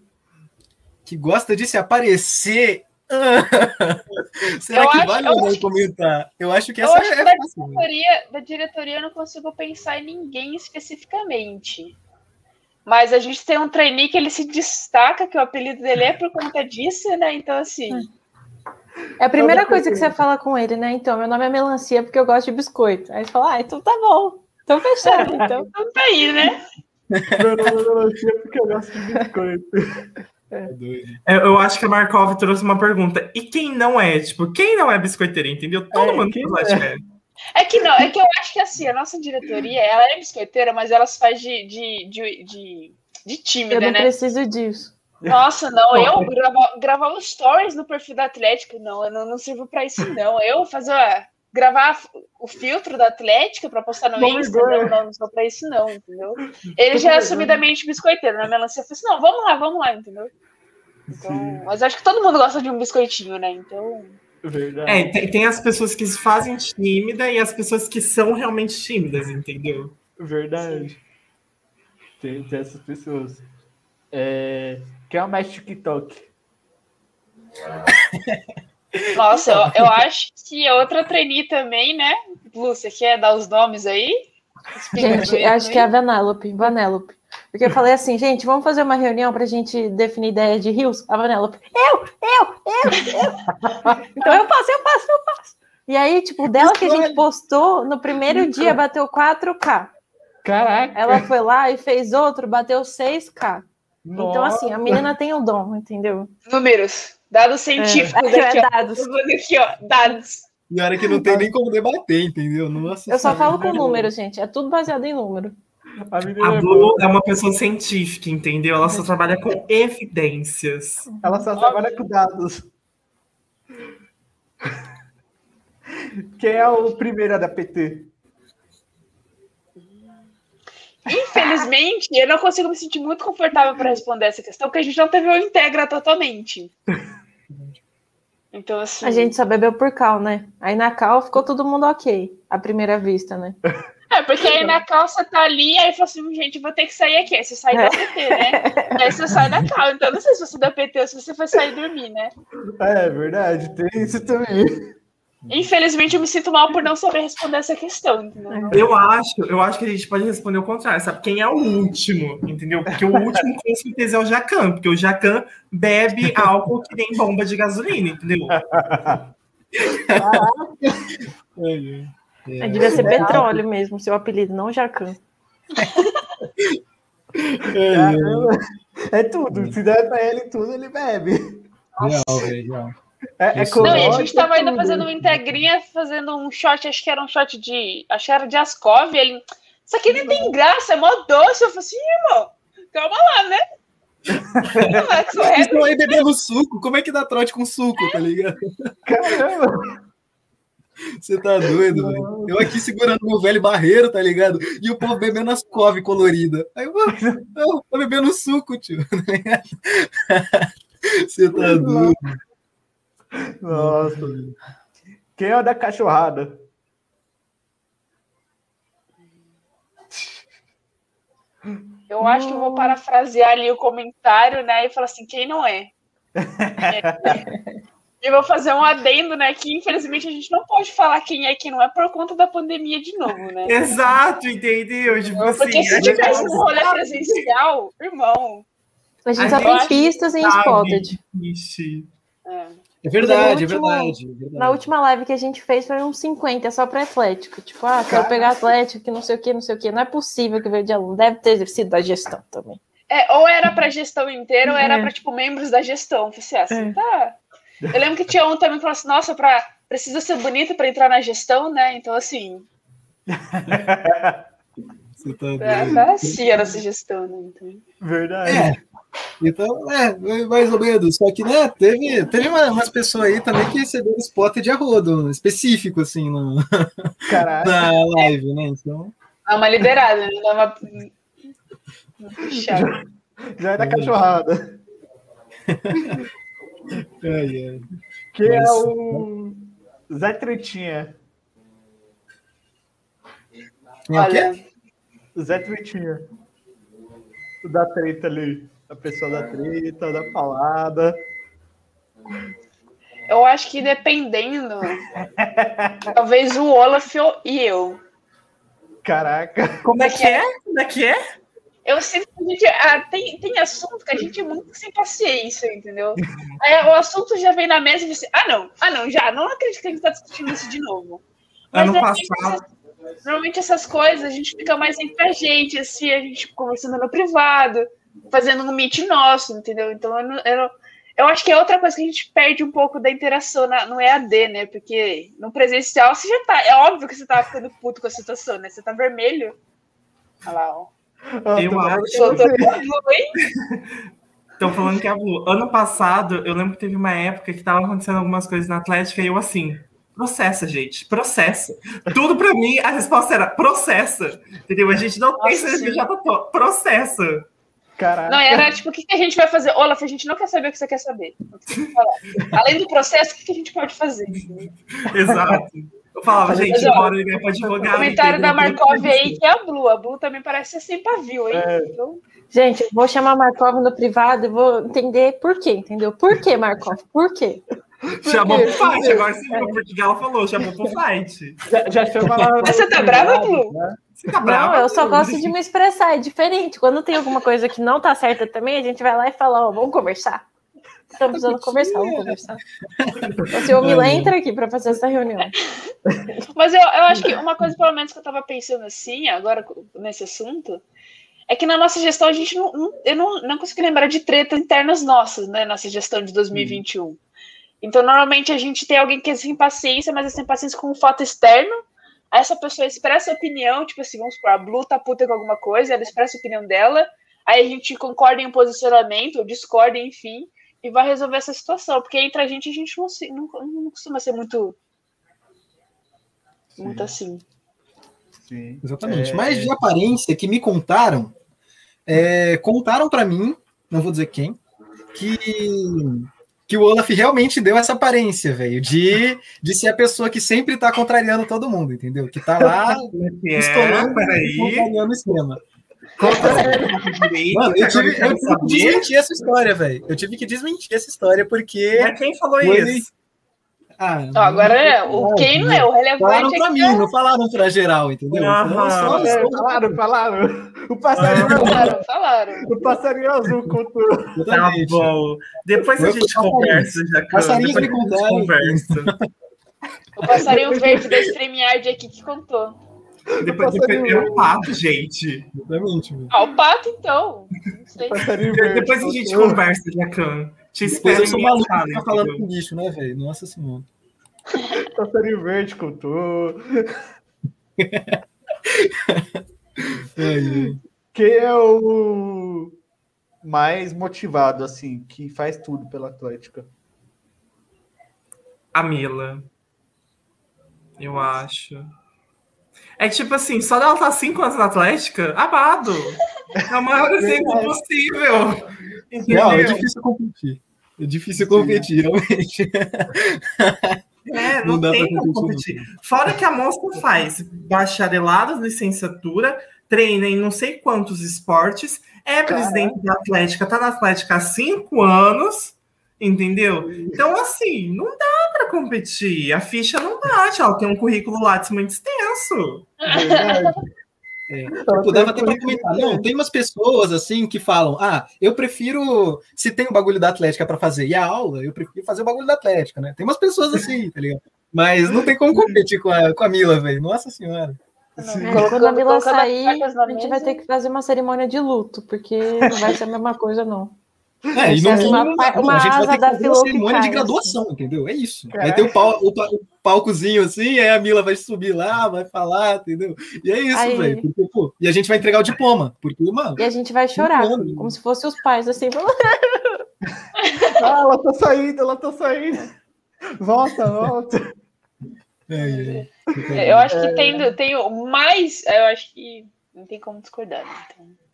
Que gosta de se aparecer. Será Eu que acho- vale ou não comentar? Eu acho que Eu essa acho é da fácil. né? diretoria, da diretoria eu não consigo pensar em ninguém especificamente. Mas a gente tem um trainee que ele se destaca, que o apelido dele é por conta disso, né? Então, assim, É a primeira Eu coisa que você fala com ele, né? Então, meu nome é melancia porque eu gosto de biscoito. Aí você fala, ah, então tá bom. Então fechado, então. então tá aí, né? Meu nome é elogio porque eu gosto de biscoito. É doido. Eu, eu acho que a Markov trouxe uma pergunta. E quem não é? Tipo, quem não é biscoiteiro, entendeu? Todo É, mundo que não é. É que não, é que eu acho que assim, a nossa diretoria, ela é biscoiteira, mas ela se faz de, de, de, de, de Eu tímida, não né? preciso disso. Nossa, não, eu gravar, gravar um stories no perfil da Atlética, não, eu não, não sirvo pra isso, não. Eu fazer, gravar o filtro da Atlética pra postar no Bom Insta, não, não, não sou pra isso, não, entendeu? Ele já é assumidamente biscoiteiro, na melancia, eu falei assim, não, vamos lá, vamos lá, entendeu? Então, Sim, mas acho que todo mundo gosta de um biscoitinho, né? Então, verdade. É, tem, tem as pessoas que se fazem tímida e as pessoas que são realmente tímidas, entendeu? Verdade. Tem, tem essas pessoas. É... Quem é o mais TikTok? Nossa, eu, eu acho que outra trainee também, né? Lu, você quer dar os nomes aí? Gente, acho que é a Vanellope, Vanellope. Porque eu falei assim, gente, vamos fazer uma reunião para a gente definir ideia de rios? A Vanellope, eu, eu, eu, eu. então eu faço, eu faço, eu faço. E aí, tipo, dela que a gente postou, no primeiro dia bateu 4K. Caraca! Ela foi lá e fez outro, bateu 6K. Nossa. Então, assim, a menina tem o dom, entendeu? Números, dados científicos. É, aqui, é dados. Aqui, ó, dados. E hora que não tem nem como debater, entendeu? Nossa, eu só falo com números, gente. É tudo baseado em número. A, a Blue é uma pessoa científica, entendeu? Ela só trabalha com evidências. Ela só trabalha com dados. Quem é o primeiro da PT? Infelizmente, eu não consigo me sentir muito confortável para responder essa questão, porque a gente não teve o integra totalmente. Então, assim. A gente só bebeu por cal, né? Aí na cal ficou todo mundo ok, à primeira vista, né? É, porque aí na cal você tá ali, aí fala assim, gente, vou ter que sair aqui. Aí você sai da PT, né? aí você sai da cal. Então, não sei se você é da PT ou se você foi sair dormir, né? É, verdade, tem isso também. Infelizmente, eu me sinto mal por não saber responder essa questão. Entendeu? Eu acho, eu acho que a gente pode responder o contrário, sabe? Quem é o último, entendeu? Porque o último com certeza é o Jacan, porque o Jacan bebe álcool que nem bomba de gasolina, entendeu? é, devia ser petróleo mesmo, seu apelido, não Jacan. É, é tudo. Se der pra ele tudo, ele bebe. Real, real. É, é não, e a gente tava ainda fazendo uma integrinha, fazendo um shot, acho que era um shot de. Acho que era de Ascov. Ele. Isso aqui nem tem graça, é mó doce. Eu falei assim, irmão, calma lá, né? Vocês estão aí bebendo suco. Como é que dá trote com suco, tá ligado? Caramba! Você tá doido, velho? Eu aqui segurando meu velho barreiro, tá ligado? E o povo bebendo as cove colorida. Aí, mano, eu tô bebendo suco, tio. Você tá doido. Nossa. Quem é o da cachorrada? Eu acho que eu vou parafrasear ali o comentário, né? E falar assim, quem não é? é. E vou fazer um adendo, né? Que infelizmente a gente não pode falar quem é e quem não é por conta da pandemia de novo, né? Exato, entendeu? Tipo Porque assim, se tivesse um rolê presencial, irmão. A gente só tem pistas em Spotted. É. É verdade, último, é verdade, é verdade. Na última live que a gente fez foi uns 50 só para Atlético. Tipo, ah, quero pegar Atlético, que não sei o que, não sei o que. Não é possível que veio de aluno. Deve ter sido da gestão também. É, ou era para gestão inteira, ou era é. para tipo membros da gestão. Assim, assim, é. tá. Eu lembro que tinha um também que falou assim: nossa, pra, precisa ser bonito para entrar na gestão, né? Então, assim. Você tá é, tá assim era essa gestão, né? Então... Verdade. É. Então, é, mais ou menos. Só que, né, teve, teve umas pessoas aí também que receberam spot de arrodo específico, assim, no, na live, né? Então. Dá uma liberada, né? Dá uma. Já, já é da cachorrada. ai, ai. Que é o Zé Tretinha. Olha. Zé Tretinha. O da treta ali. A pessoa da treta, da falada. Eu acho que dependendo. talvez o Olaf e eu. Caraca. Como é que é? Como é que é? Eu sinto que a gente. Ah, tem, tem assunto que a gente é muito sem paciência, entendeu? Aí o assunto já vem na mesa e diz: ah, não, ah, não, já, não acredito que a gente está discutindo isso de novo. Mas ano passado. Essas, normalmente essas coisas a gente fica mais entre a gente, assim, a gente conversando no privado fazendo um meet nosso, entendeu? Então eu, eu, eu, acho que é outra coisa que a gente perde um pouco da interação na, no EAD, né? Porque no presencial você já tá. É óbvio que você tá ficando puto com a situação, né? Você tá vermelho. Olha lá, ó. Eu acho. Estão falando que a Blue. Ano passado, eu lembro que teve uma época que tava acontecendo algumas coisas na Atlética e eu assim. Processa, gente, processa. Tudo para mim, a resposta era processa. Entendeu? A gente não tem CNPJ, processa. Caralho. Não, era tipo, o que, que a gente vai fazer? Olaf, a gente não quer saber o que você quer saber. Além do processo, o que, que a gente pode fazer? Exato. Eu falava, gente, Mas, ó, bora ligar pra advogado. Comentário da Markov aí, que é a Blue. A Blue também parece ser sem pavio, hein? É. Então... Gente, vou chamar a Markov no privado e vou entender por quê, entendeu? Por quê, Markov? Por quê? Chamou pro fight, agora sim, é. porque ela falou, chamou pro fight. Já, já chama lá. Você tá brava, Blue? Né? Tá brava? Não, eu só gosto de me expressar, é diferente. Quando tem alguma coisa que não tá certa também, a gente vai lá e fala, ó, vamos conversar. Estamos precisando conversar, vamos conversar. O senhor Mila entra aqui para fazer essa reunião. Mas eu, eu acho que uma coisa, pelo menos, que eu estava pensando assim, agora nesse assunto, é que na nossa gestão a gente não. não eu não, não consigo lembrar de tretas internas nossas, né? Nossa gestão de 2021. Hum. Então, normalmente a gente tem alguém que é sem paciência, mas é sem paciência com um fato externo. Aí essa pessoa expressa a opinião, tipo assim, vamos supor, a Blue tá puta com alguma coisa, ela expressa a opinião dela, aí a gente concorda em um posicionamento, ou discorda, enfim e vai resolver essa situação. Porque entre a gente, a gente não, não, não costuma ser muito. Sim. Muito assim. Sim. Exatamente. É... Mas de aparência que me contaram, é, contaram para mim, não vou dizer quem, que que o Olaf realmente deu essa aparência, velho, de, de ser a pessoa que sempre tá contrariando todo mundo, entendeu? Que tá lá é, estolando, contrariando o esquema. Mano, eu tive, eu tive que desmentir essa história, velho. Eu tive que desmentir essa história porque. Mas quem falou isso? Ah, então, agora é, o quem não é o relevante. Falaram pra é mim, não falaram pra geral, entendeu? Então, só, é, falaram, falaram. O passarinho ah, falaram, falaram. O passarinho azul contou. Tá bom. Depois a gente conversa, já Passarinho que conversa. O passarinho verde da StreamYard aqui que contou. Depois, depois é o pato, gente. Exatamente. Ah, o pato, então. Depois a gente conversa, Jacan. Te espero. Eu sou maluco ficar falando com bicho, né, velho? Nossa senhora. Passarinho verde contou. Quem é o mais motivado, assim, que faz tudo pela Atlética? A Mila. Eu acho. É tipo assim, só dela estar tá cinco anos na Atlética, amado. É o maior exemplo possível. Entendeu? Não, é difícil competir. É difícil competir, realmente. É, não, não tem como competir. competir. Fora que a moça faz bacharelados, licenciatura, treina em não sei quantos esportes, é presidente da Atlética, tá na Atlética há cinco anos Entendeu? Então, assim, não dá para competir. A ficha não bate. Ela tem um currículo Lattes muito extenso. Verdade. É. Tipo, dava até para comentar. Não, tem umas pessoas assim que falam: ah, eu prefiro. Se tem o bagulho da Atlética para fazer e a aula, eu prefiro fazer o bagulho da Atlética, né? Tem umas pessoas assim, tá ligado? Mas não tem como competir com a, com a Mila, velho. Nossa senhora. É, quando a Mila sair, a gente vai ter que fazer uma cerimônia de luto, porque não vai ser a mesma coisa, não. É, e não uma, uma a gente vai ter que fazer uma cerimônia de graduação, assim. entendeu? É isso. Caraca. Vai ter o, pal, o, o, palcozinho assim, aí a Mila vai subir lá, vai falar, entendeu? E é isso, velho. E a gente vai entregar o diploma, porque, mano... E a gente vai chorar, como se fossem os pais, assim. ah, ela tá saindo, ela tá saindo. Volta, volta. É, é. Eu acho que tem, tem mais... Eu acho que não tem como discordar, né? então...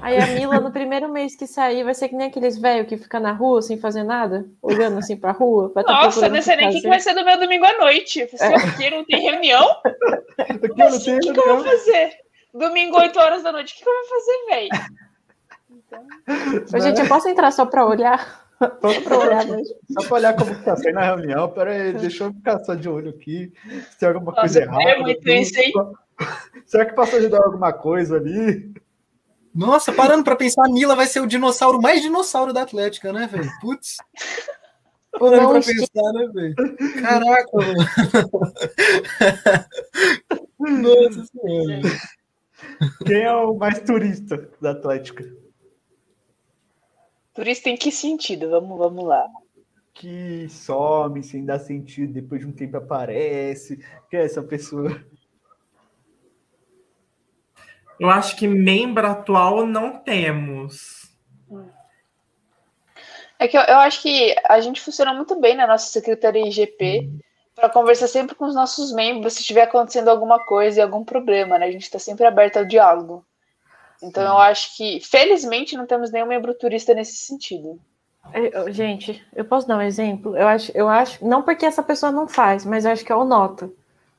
Aí a Mila, no primeiro mês que sair, vai ser que nem aqueles velhos que ficam na rua sem fazer nada, olhando assim pra rua. Tá Nossa, não sei nem o que, que vai ser do meu domingo à noite. Se é. aqui não tem reunião, o que, assim, que, que eu vou fazer? Domingo, 8 horas da noite, o que, que eu vou fazer, velho? Então... Gente, eu posso entrar só pra olhar? Só pra olhar. Só pra olhar como tá saindo a reunião. Pera aí, deixa eu ficar só de olho aqui. Se tem alguma Nossa, coisa errada. É muito isso, hein? Será que posso ajudar alguma coisa ali? Nossa, parando para pensar, a Mila vai ser o dinossauro mais dinossauro da Atlética, né, velho? Putz. Parando para pensar, né, velho? Caraca, mano. Nossa senhora. Quem é o mais turista da Atlética? Turista em que sentido? Vamos, vamos lá. Que some sem dar sentido, depois de um tempo aparece. Quem é essa pessoa? Eu acho que membro atual não temos. É que eu, eu acho que a gente funciona muito bem na nossa secretaria IGP uhum. para conversar sempre com os nossos membros se estiver acontecendo alguma coisa e algum problema, né? A gente está sempre aberto ao diálogo. Então eu acho que, felizmente, não temos nenhum membro turista nesse sentido. Gente, eu posso dar um exemplo? Eu acho, eu acho, não porque essa pessoa não faz, mas eu acho que é o Nota.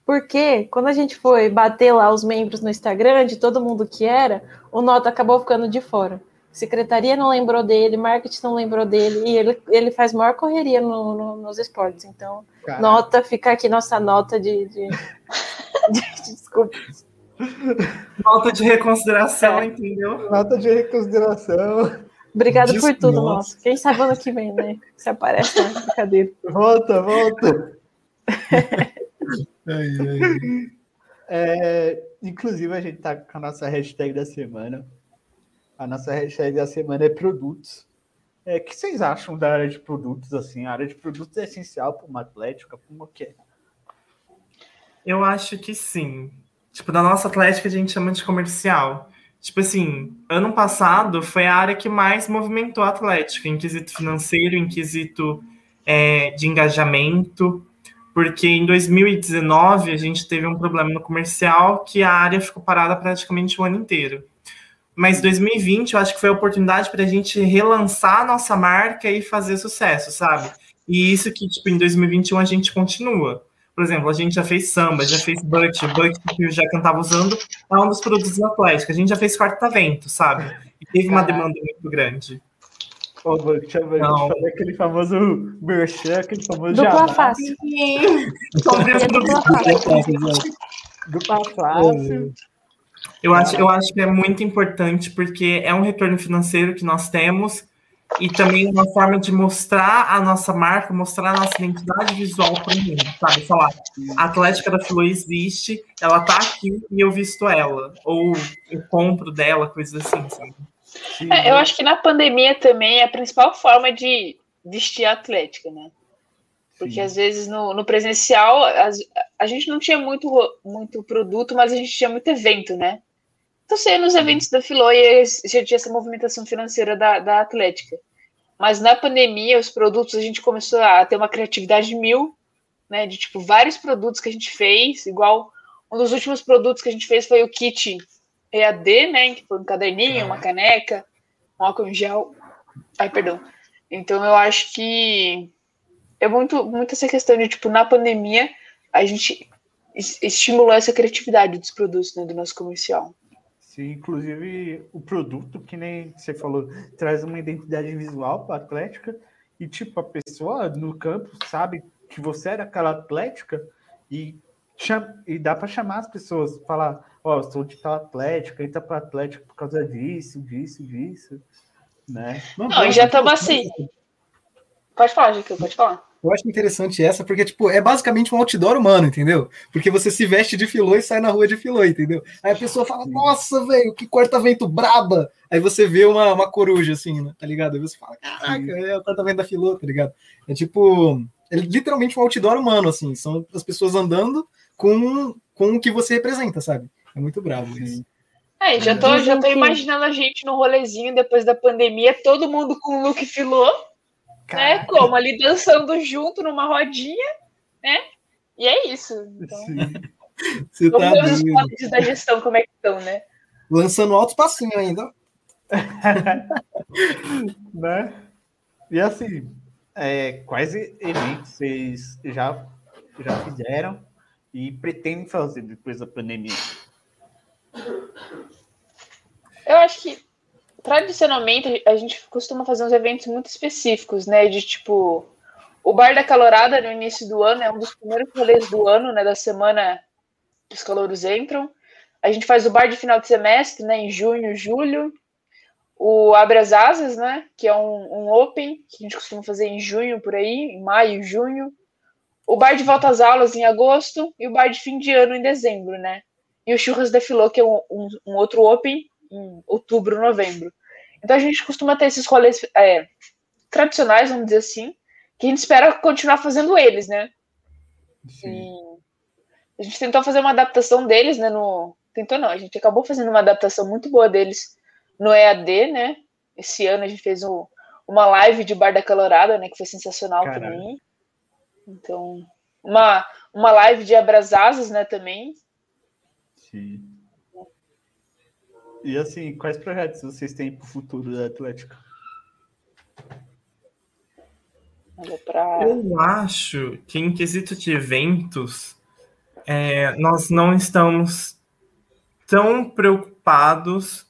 Porque quando a gente foi bater lá os membros no Instagram de todo mundo que era, o Nota acabou ficando de fora. Secretaria não lembrou dele, marketing não lembrou dele, e ele, ele faz maior correria no, no, nos esportes. Então, Caraca. nota, fica aqui nossa nota de, de, de, de desculpa. Nota de reconsideração, é. entendeu? Nota de reconsideração. Obrigado por tudo, nossa. Quem sabe ano que vem, né? Se aparece na brincadeira. Volta, volta. ai, ai. É, inclusive, a gente tá com a nossa hashtag da semana. A nossa hashtag da semana é produtos. É, o que vocês acham da área de produtos? Assim, a área de produtos é essencial para uma atlética, como que é? Eu acho que sim. Tipo, na nossa atlética a gente chama de comercial. Tipo assim, ano passado foi a área que mais movimentou a Atlética, em quesito financeiro, em quesito é, de engajamento, porque em 2019 a gente teve um problema no comercial que a área ficou parada praticamente o ano inteiro. Mas 2020 eu acho que foi a oportunidade para a gente relançar a nossa marca e fazer sucesso, sabe? E isso que, tipo, em 2021 a gente continua. Por exemplo, a gente já fez samba, já fez butt, butt que eu já cantava usando, é um dos produtos da Atlética. A gente já fez quarta-vento, sabe? E teve uma demanda muito grande. Ô, oh, deixa eu ver, fazer aquele famoso merchan, aquele famoso Dupla jabá. fácil. Dupla fácil. Dupla fácil. Eu acho, eu acho que é muito importante porque é um retorno financeiro que nós temos e também uma forma de mostrar a nossa marca, mostrar a nossa identidade visual para o mundo, sabe? Falar, a Atlética da Filo existe, ela tá aqui e eu visto ela, ou eu compro dela, coisas assim, sabe? É, eu acho que na pandemia também é a principal forma de vestir a Atlética, né? Porque Sim. às vezes no, no presencial a, a, gente não tinha muito, muito produto, mas a gente tinha muito evento, né? Então, sei nos eventos da Filó e já tinha essa movimentação financeira da, da Atlética. Mas na pandemia, os produtos, a gente começou a ter uma criatividade mil, né? De tipo, vários produtos que a gente fez, igual um dos últimos produtos que a gente fez foi o kit EAD, né? Que foi um caderninho, uma caneca, um álcool em gel. Ai, perdão. Então eu acho que é muito, muito essa questão de, tipo, na pandemia, a gente estimulou essa criatividade dos produtos, né, do nosso comercial. Sim, inclusive o produto, que nem você falou, traz uma identidade visual para a Atlética e tipo a pessoa no campo sabe que você era aquela Atlética e, chama, e dá para chamar as pessoas, falar, ó, oh, sou de tal Atlética, entra para Atlética por causa disso, disso, disso, né? Não, Não já estamos assim. Pode falar, Jica, pode falar. Eu acho interessante essa, porque, tipo, é basicamente um outdoor humano, entendeu? Porque você se veste de filô e sai na rua de filô, entendeu? Aí a pessoa fala, nossa, velho, que corta-vento braba! Aí você vê uma, uma coruja, assim, né? tá ligado? Aí você fala, caraca, é o corta-vento da filô, tá ligado? É tipo, é literalmente um outdoor humano, assim, são as pessoas andando com, com o que você representa, sabe? É muito bravo isso. É, já tô, já tô imaginando a gente no rolezinho depois da pandemia, todo mundo com look filô né? Como ali dançando junto numa rodinha, né? E é isso. Então, Você tá vamos ver os códigos da gestão como é que estão, né? Lançando altos passinhos ainda. né? E assim, é, quais eventos vocês já, já fizeram e pretendem fazer depois da pandemia? Eu acho que tradicionalmente a gente costuma fazer uns eventos muito específicos, né? De tipo, o Bar da Calorada no início do ano é um dos primeiros rolês do ano, né? Da semana que os calouros entram. A gente faz o bar de final de semestre, né? Em junho, julho. O Abre as Asas, né? Que é um, um open que a gente costuma fazer em junho por aí, em maio, junho. O bar de volta às aulas em agosto e o bar de fim de ano em dezembro, né? E o Churras da Filô, que é um, um, um outro open em outubro, novembro. Então a gente costuma ter esses rolês é, tradicionais, vamos dizer assim, que a gente espera continuar fazendo eles, né? a gente tentou fazer uma adaptação deles, né? No... Tentou não, a gente acabou fazendo uma adaptação muito boa deles no EAD, né? Esse ano a gente fez um, uma live de Bar da Calorada, né? Que foi sensacional Caramba. também. Então, uma, uma live de Abrasasas, né? Também. Sim. E assim, quais projetos vocês têm para o futuro da Atlética? Eu acho que em quesito de eventos, é, nós não estamos tão preocupados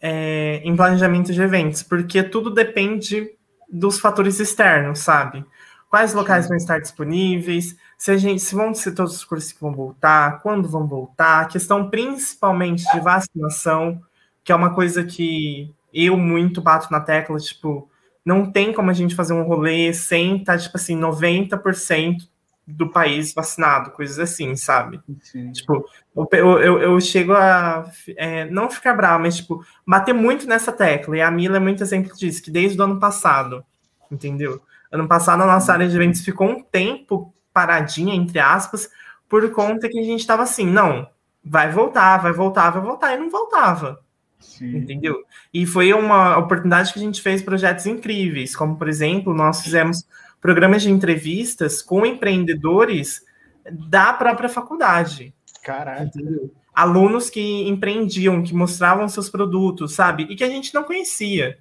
é, em planejamento de eventos, porque tudo depende dos fatores externos, sabe? Quais locais vão estar disponíveis, se, a gente, se vão ser todos os cursos que vão voltar, quando vão voltar, a questão principalmente de vacinação, que é uma coisa que eu muito bato na tecla, tipo, não tem como a gente fazer um rolê sem estar, tá, tipo assim, 90% do país vacinado, coisas assim, sabe? Sim. Tipo, eu, eu, eu, chego a é, não ficar bravo, mas, tipo, bater muito nessa tecla. E a Mila é muito exemplo disso, que desde o ano passado, entendeu? Ano passado a nossa área de eventos ficou um tempo paradinha, entre aspas, por conta que a gente estava assim, não, vai voltar, vai voltar, vai voltar, e não voltava. Sim. Entendeu? E foi uma oportunidade que a gente fez projetos incríveis, como, por exemplo, nós fizemos programas de entrevistas com empreendedores da própria faculdade. Caraca. Entendeu? Alunos que empreendiam, que mostravam seus produtos, sabe? E que a gente não conhecia.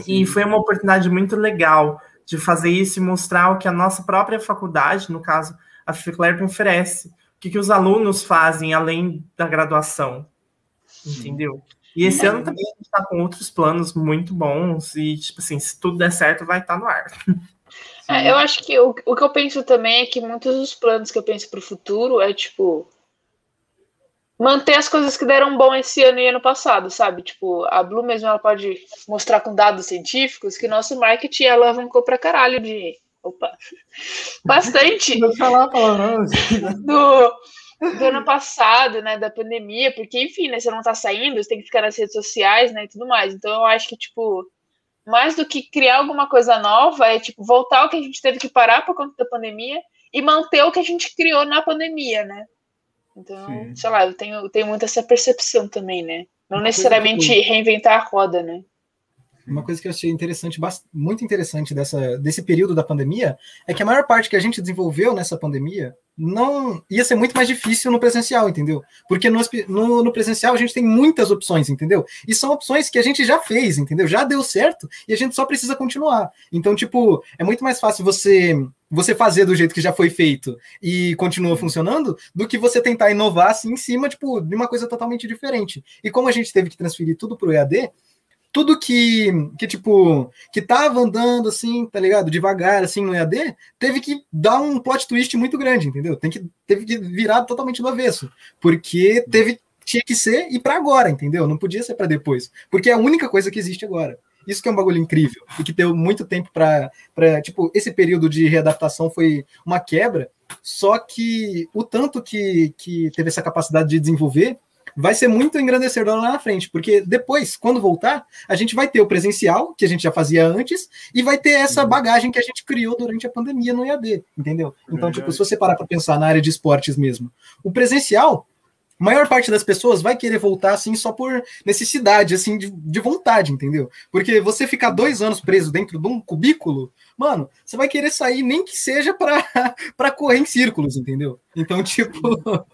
Sim. E foi uma oportunidade muito legal de fazer isso e mostrar o que a nossa própria faculdade, no caso, a FICLERP, oferece. O que, que os alunos fazem além da graduação. Entendeu? E esse ano também a gente está com outros planos muito bons e, tipo assim, se tudo der certo, vai estar tá no ar. É, eu acho que o, o que eu penso também é que muitos dos planos que eu penso para o futuro é, tipo, manter as coisas que deram bom esse ano e ano passado, sabe? Tipo, a Blue mesmo ela pode mostrar com dados científicos que nosso marketing ela alavancou pra caralho de. Opa! Bastante! do, do ano passado, né? Da pandemia, porque, enfim, né? Você não tá saindo, você tem que ficar nas redes sociais, né? E tudo mais. Então eu acho que, tipo, mais do que criar alguma coisa nova, é tipo voltar o que a gente teve que parar por conta da pandemia e manter o que a gente criou na pandemia, né? Então, Sim. sei lá, eu tenho, tenho muito essa percepção também, né? Não Uma necessariamente reinventar a roda, né? Uma coisa que eu achei interessante, muito interessante dessa, desse período da pandemia, é que a maior parte que a gente desenvolveu nessa pandemia não ia ser muito mais difícil no presencial, entendeu? Porque no, no, no, presencial a gente tem muitas opções, entendeu? E são opções que a gente já fez, entendeu? Já deu certo e a gente só precisa continuar. Então, tipo, é muito mais fácil você você fazer do jeito que já foi feito e continua funcionando, do que você tentar inovar assim em cima, tipo, de uma coisa totalmente diferente. E como a gente teve que transferir tudo para o EAD, tudo que, que, tipo, que tava andando assim, tá ligado? Devagar, assim, no EAD, teve que dar um plot twist muito grande, entendeu? Tem que, teve que virar totalmente do avesso. Porque teve, tinha que ser e para agora, entendeu? Não podia ser para depois. Porque é a única coisa que existe agora. Isso que é um bagulho incrível. E que deu muito tempo para. Tipo, esse período de readaptação foi uma quebra. Só que o tanto que, que teve essa capacidade de desenvolver vai ser muito engrandecedor lá na frente, porque depois, quando voltar, a gente vai ter o presencial, que a gente já fazia antes, e vai ter essa uhum. bagagem que a gente criou durante a pandemia no EAD, entendeu? Então, tipo, se você parar para pensar na área de esportes mesmo, o presencial a maior parte das pessoas vai querer voltar assim só por necessidade, assim, de, de vontade, entendeu? Porque você ficar dois anos preso dentro de um cubículo, mano, você vai querer sair nem que seja para correr em círculos, entendeu? Então, tipo,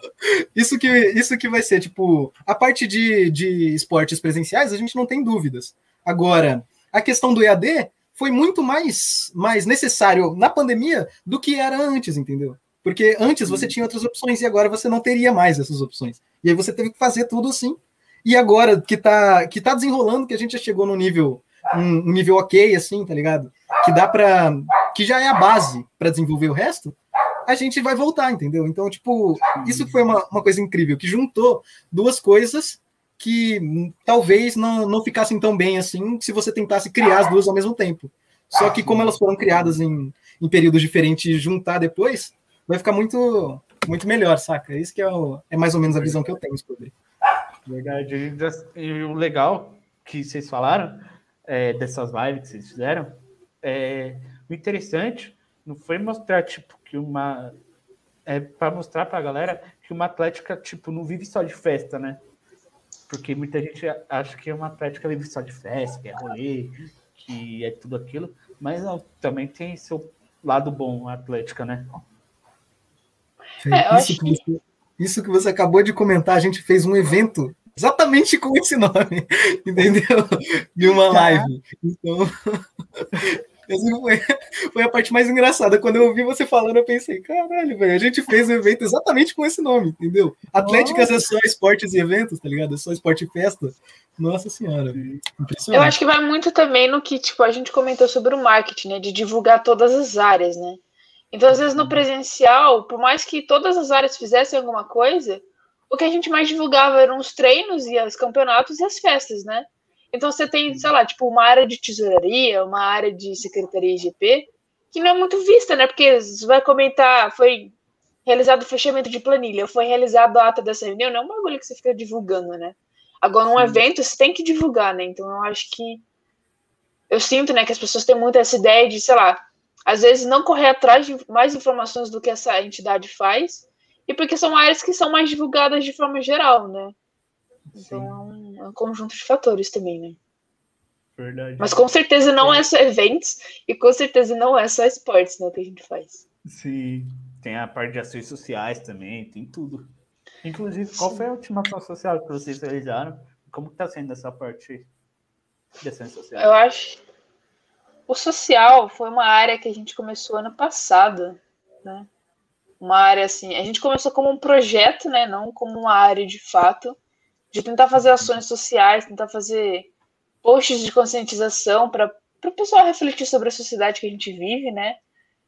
isso que, isso que vai ser, tipo, a parte de, de esportes presenciais, a gente não tem dúvidas. Agora, a questão do EAD foi muito mais, mais necessário na pandemia do que era antes, entendeu? Porque antes você tinha outras opções e agora você não teria mais essas opções. E aí você teve que fazer tudo assim. E agora que tá, que tá desenrolando, que a gente já chegou no nível um, um nível ok, assim, tá ligado? Que dá para que já é a base para desenvolver o resto, a gente vai voltar, entendeu? Então, tipo, isso foi uma, uma coisa incrível, que juntou duas coisas que talvez não, não ficassem tão bem assim se você tentasse criar as duas ao mesmo tempo. Só que como elas foram criadas em, em períodos diferentes juntar depois, vai ficar muito, muito melhor, saca? Isso que é, o, é mais ou menos a visão que eu tenho sobre. Verdade. E o legal que vocês falaram é, dessas lives que vocês fizeram, é, o interessante não foi mostrar, tipo, que uma. É para mostrar para a galera que uma atlética, tipo, não vive só de festa, né? Porque muita gente acha que uma atlética vive só de festa, que é rolê, que é tudo aquilo, mas não, também tem seu lado bom a atlética, né? É, isso, que você, isso que você acabou de comentar, a gente fez um evento exatamente com esse nome, entendeu? De uma live. Então, foi, foi a parte mais engraçada. Quando eu ouvi você falando, eu pensei, caralho, velho, a gente fez um evento exatamente com esse nome, entendeu? Atléticas é só esportes e eventos, tá ligado? É só esporte e festa. Nossa senhora. Eu acho que vai muito também no que, tipo, a gente comentou sobre o marketing, né? De divulgar todas as áreas, né? Então, às vezes, no presencial, por mais que todas as áreas fizessem alguma coisa, o que a gente mais divulgava eram os treinos e os campeonatos e as festas, né? Então você tem, sei lá, tipo, uma área de tesouraria, uma área de secretaria IGP, que não é muito vista, né? Porque você vai comentar, foi realizado o fechamento de planilha, foi realizado a ata dessa reunião, não é um bagulho que você fica divulgando, né? Agora, num evento, você tem que divulgar, né? Então eu acho que. Eu sinto, né, que as pessoas têm muito essa ideia de, sei lá, às vezes não correr atrás de mais informações do que essa entidade faz, e porque são áreas que são mais divulgadas de forma geral, né? Então é um, é um, conjunto de fatores também, né? Verdade. Mas com certeza não é só eventos e com certeza não é só esportes, né, que a gente faz. Sim, tem a parte de ações sociais também, tem tudo. Inclusive, qual foi a última ação social que vocês realizaram? Como está sendo essa parte de ações sociais? Eu acho. O social foi uma área que a gente começou ano passado, né? Uma área assim, a gente começou como um projeto, né? Não como uma área de fato de tentar fazer ações sociais, tentar fazer posts de conscientização para o pessoal refletir sobre a sociedade que a gente vive, né?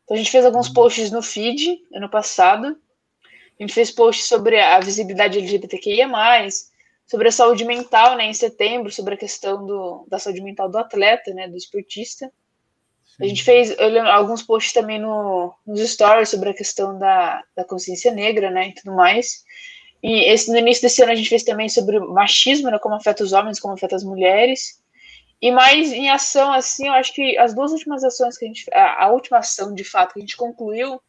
Então a gente fez alguns posts no feed ano passado. A gente fez posts sobre a visibilidade LGBTQIA, sobre a saúde mental, né, em setembro, sobre a questão do, da saúde mental do atleta, né, do esportista. Sim. A gente fez alguns posts também no, nos stories sobre a questão da, da consciência negra, né, e tudo mais. E esse, no início desse ano a gente fez também sobre machismo, né, como afeta os homens, como afeta as mulheres. E mais em ação, assim, eu acho que as duas últimas ações que a gente. A, a, última ação, de fato, que a gente concluiu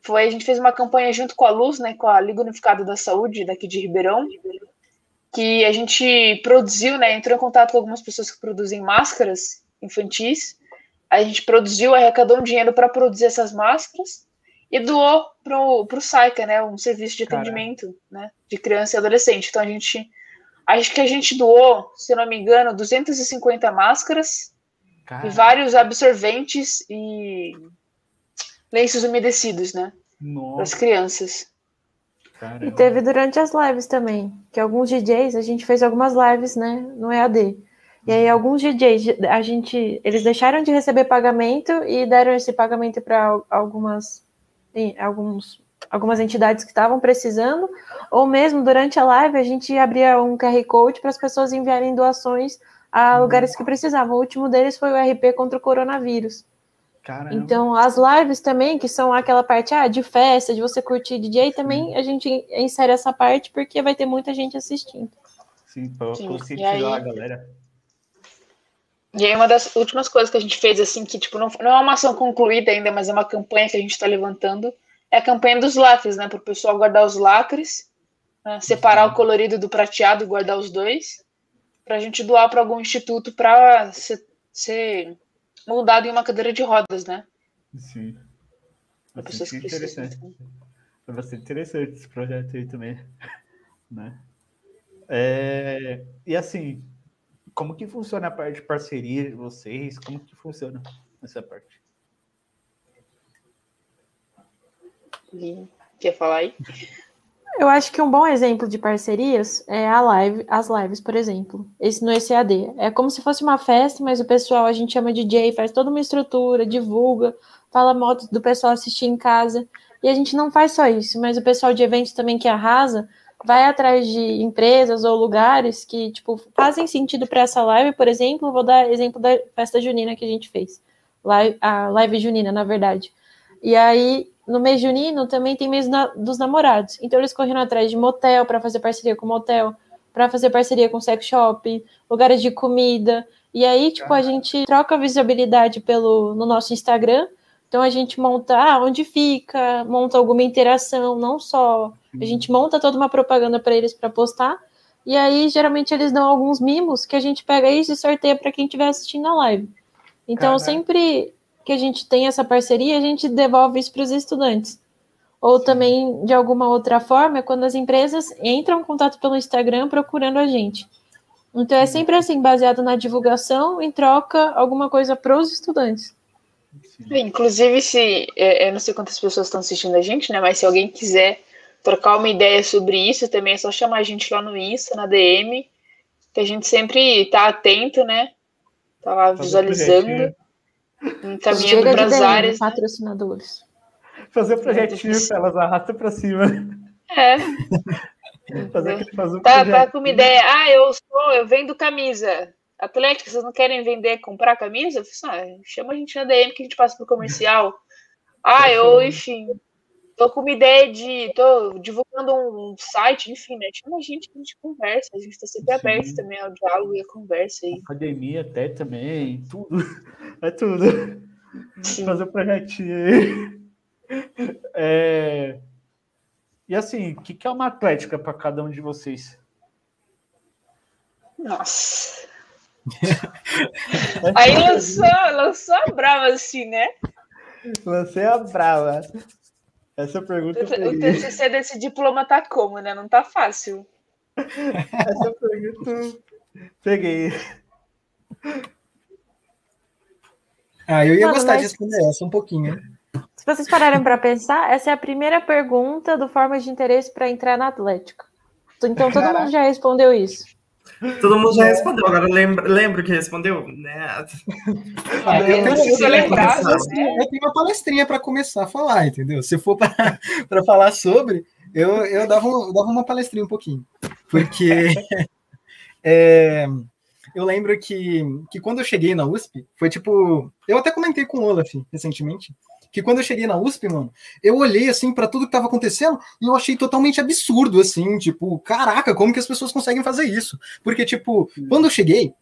foi a gente fez uma campanha junto com a Luz, né, com a Liga Unificada da Saúde, daqui de Ribeirão, que a gente produziu, né, entrou em contato com algumas pessoas que produzem máscaras infantis. A gente produziu, arrecadou um dinheiro para produzir essas máscaras e doou pro, pro SAICA, né? Um serviço de atendimento né, de criança e adolescente. Então a gente. Acho que a gente doou, se não me engano, 250 máscaras Caramba. e vários absorventes e lenços umedecidos, né? Para as crianças. Caramba. E teve durante as lives também, que alguns DJs, a gente fez algumas lives, né, no EAD. E aí alguns DJs, a gente, eles deixaram de receber pagamento e deram esse pagamento para algumas alguns, algumas entidades que estavam precisando, ou mesmo durante a live a gente abria um QR Code para as pessoas enviarem doações a uhum. lugares que precisavam. O último deles foi o RP contra o coronavírus. Caramba. Então, as lives também, que são aquela parte ah, de festa, de você curtir DJ, também a gente insere essa parte porque vai ter muita gente assistindo. Sim, para conscientizar a galera. E aí uma das últimas coisas que a gente fez, assim, que tipo, não, não é uma ação concluída ainda, mas é uma campanha que a gente está levantando, é a campanha dos lacres, né? Para o pessoal guardar os lacres, né, separar o colorido do prateado e guardar os dois, para a gente doar para algum instituto para ser, ser moldado em uma cadeira de rodas, né? Sim. Para pessoas que precisam. Interessante. É bastante interessante esse projeto aí também, né? É, e assim, como que funciona a parte de parceria de vocês? Como que funciona essa parte? Quer falar aí? Eu acho que um bom exemplo de parcerias é a live, as lives, por exemplo. Esse no ECAD. É como se fosse uma festa, mas o pessoal a gente chama de DJ, faz toda uma estrutura, divulga, fala moto do pessoal assistir em casa. E a gente não faz só isso, mas o pessoal de eventos também que arrasa vai atrás de empresas ou lugares que, tipo, fazem sentido para essa live, por exemplo, vou dar exemplo da festa junina que a gente fez. Live, a live junina, na verdade. E aí, no mês junino, também tem mês na, dos namorados. Então, eles correram atrás de motel para fazer parceria com motel, para fazer parceria com sex shop, lugares de comida. E aí, tipo, a gente troca visibilidade pelo, no nosso Instagram. Então, a gente monta ah, onde fica, monta alguma interação, não só a gente monta toda uma propaganda para eles para postar. E aí, geralmente, eles dão alguns mimos que a gente pega isso e sorteia para quem estiver assistindo a live. Então, Caraca. sempre que a gente tem essa parceria, a gente devolve isso para os estudantes. ou também de alguma outra forma, é quando as empresas entram em contato pelo Instagram procurando a gente. Então é sempre assim, baseado na divulgação, em troca alguma coisa para os estudantes. Inclusive, se é, eu não sei quantas pessoas estão assistindo a gente, né? Mas se alguém quiser trocar uma ideia sobre isso, também é só chamar a gente lá no Insta, na DM, que a gente sempre está atento, né? Tá lá visualizando, encaminhando para as áreas. Patrocinadores. Fazer projetinho para elas arrasta para cima. É. fazer, fazer um tá, tá com uma ideia. Ah, eu sou, eu vendo camisa. Atlética, vocês não querem vender, comprar camisa? Ah, chama a gente na DM que a gente passa pro comercial. Ah, eu, enfim, tô com uma ideia de. tô divulgando um site, enfim, né? Chama a gente que a gente conversa. A gente tá sempre Sim. aberto também ao diálogo e à conversa. Aí. Academia até também, tudo. É tudo. Sim. Fazer um projetinho aí. É... E assim, o que, que é uma atlética para cada um de vocês? Nossa. Aí lançou, lançou a brava assim, né? Lancei a brava. Essa pergunta. O, o TCC desse diploma tá como, né? Não tá fácil. Essa pergunta. Peguei. Ah, eu ia Mano, gostar mas... de responder essa um pouquinho. Se vocês pararem para pensar, essa é a primeira pergunta do Formas de Interesse para entrar na Atlético. Então todo mundo já respondeu isso. Todo mundo já respondeu, agora lembra, lembra que respondeu? Né? Ah, eu, tenho, eu, tenho, lembrar, eu, eu tenho uma palestrinha para começar a falar, entendeu? Se for para falar sobre, eu, eu, dava, eu dava uma palestrinha um pouquinho. Porque é, eu lembro que, que quando eu cheguei na USP, foi tipo. Eu até comentei com o Olaf recentemente que quando eu cheguei na USP, mano, eu olhei assim para tudo que tava acontecendo e eu achei totalmente absurdo, assim, tipo, caraca, como que as pessoas conseguem fazer isso? Porque, tipo, quando eu cheguei,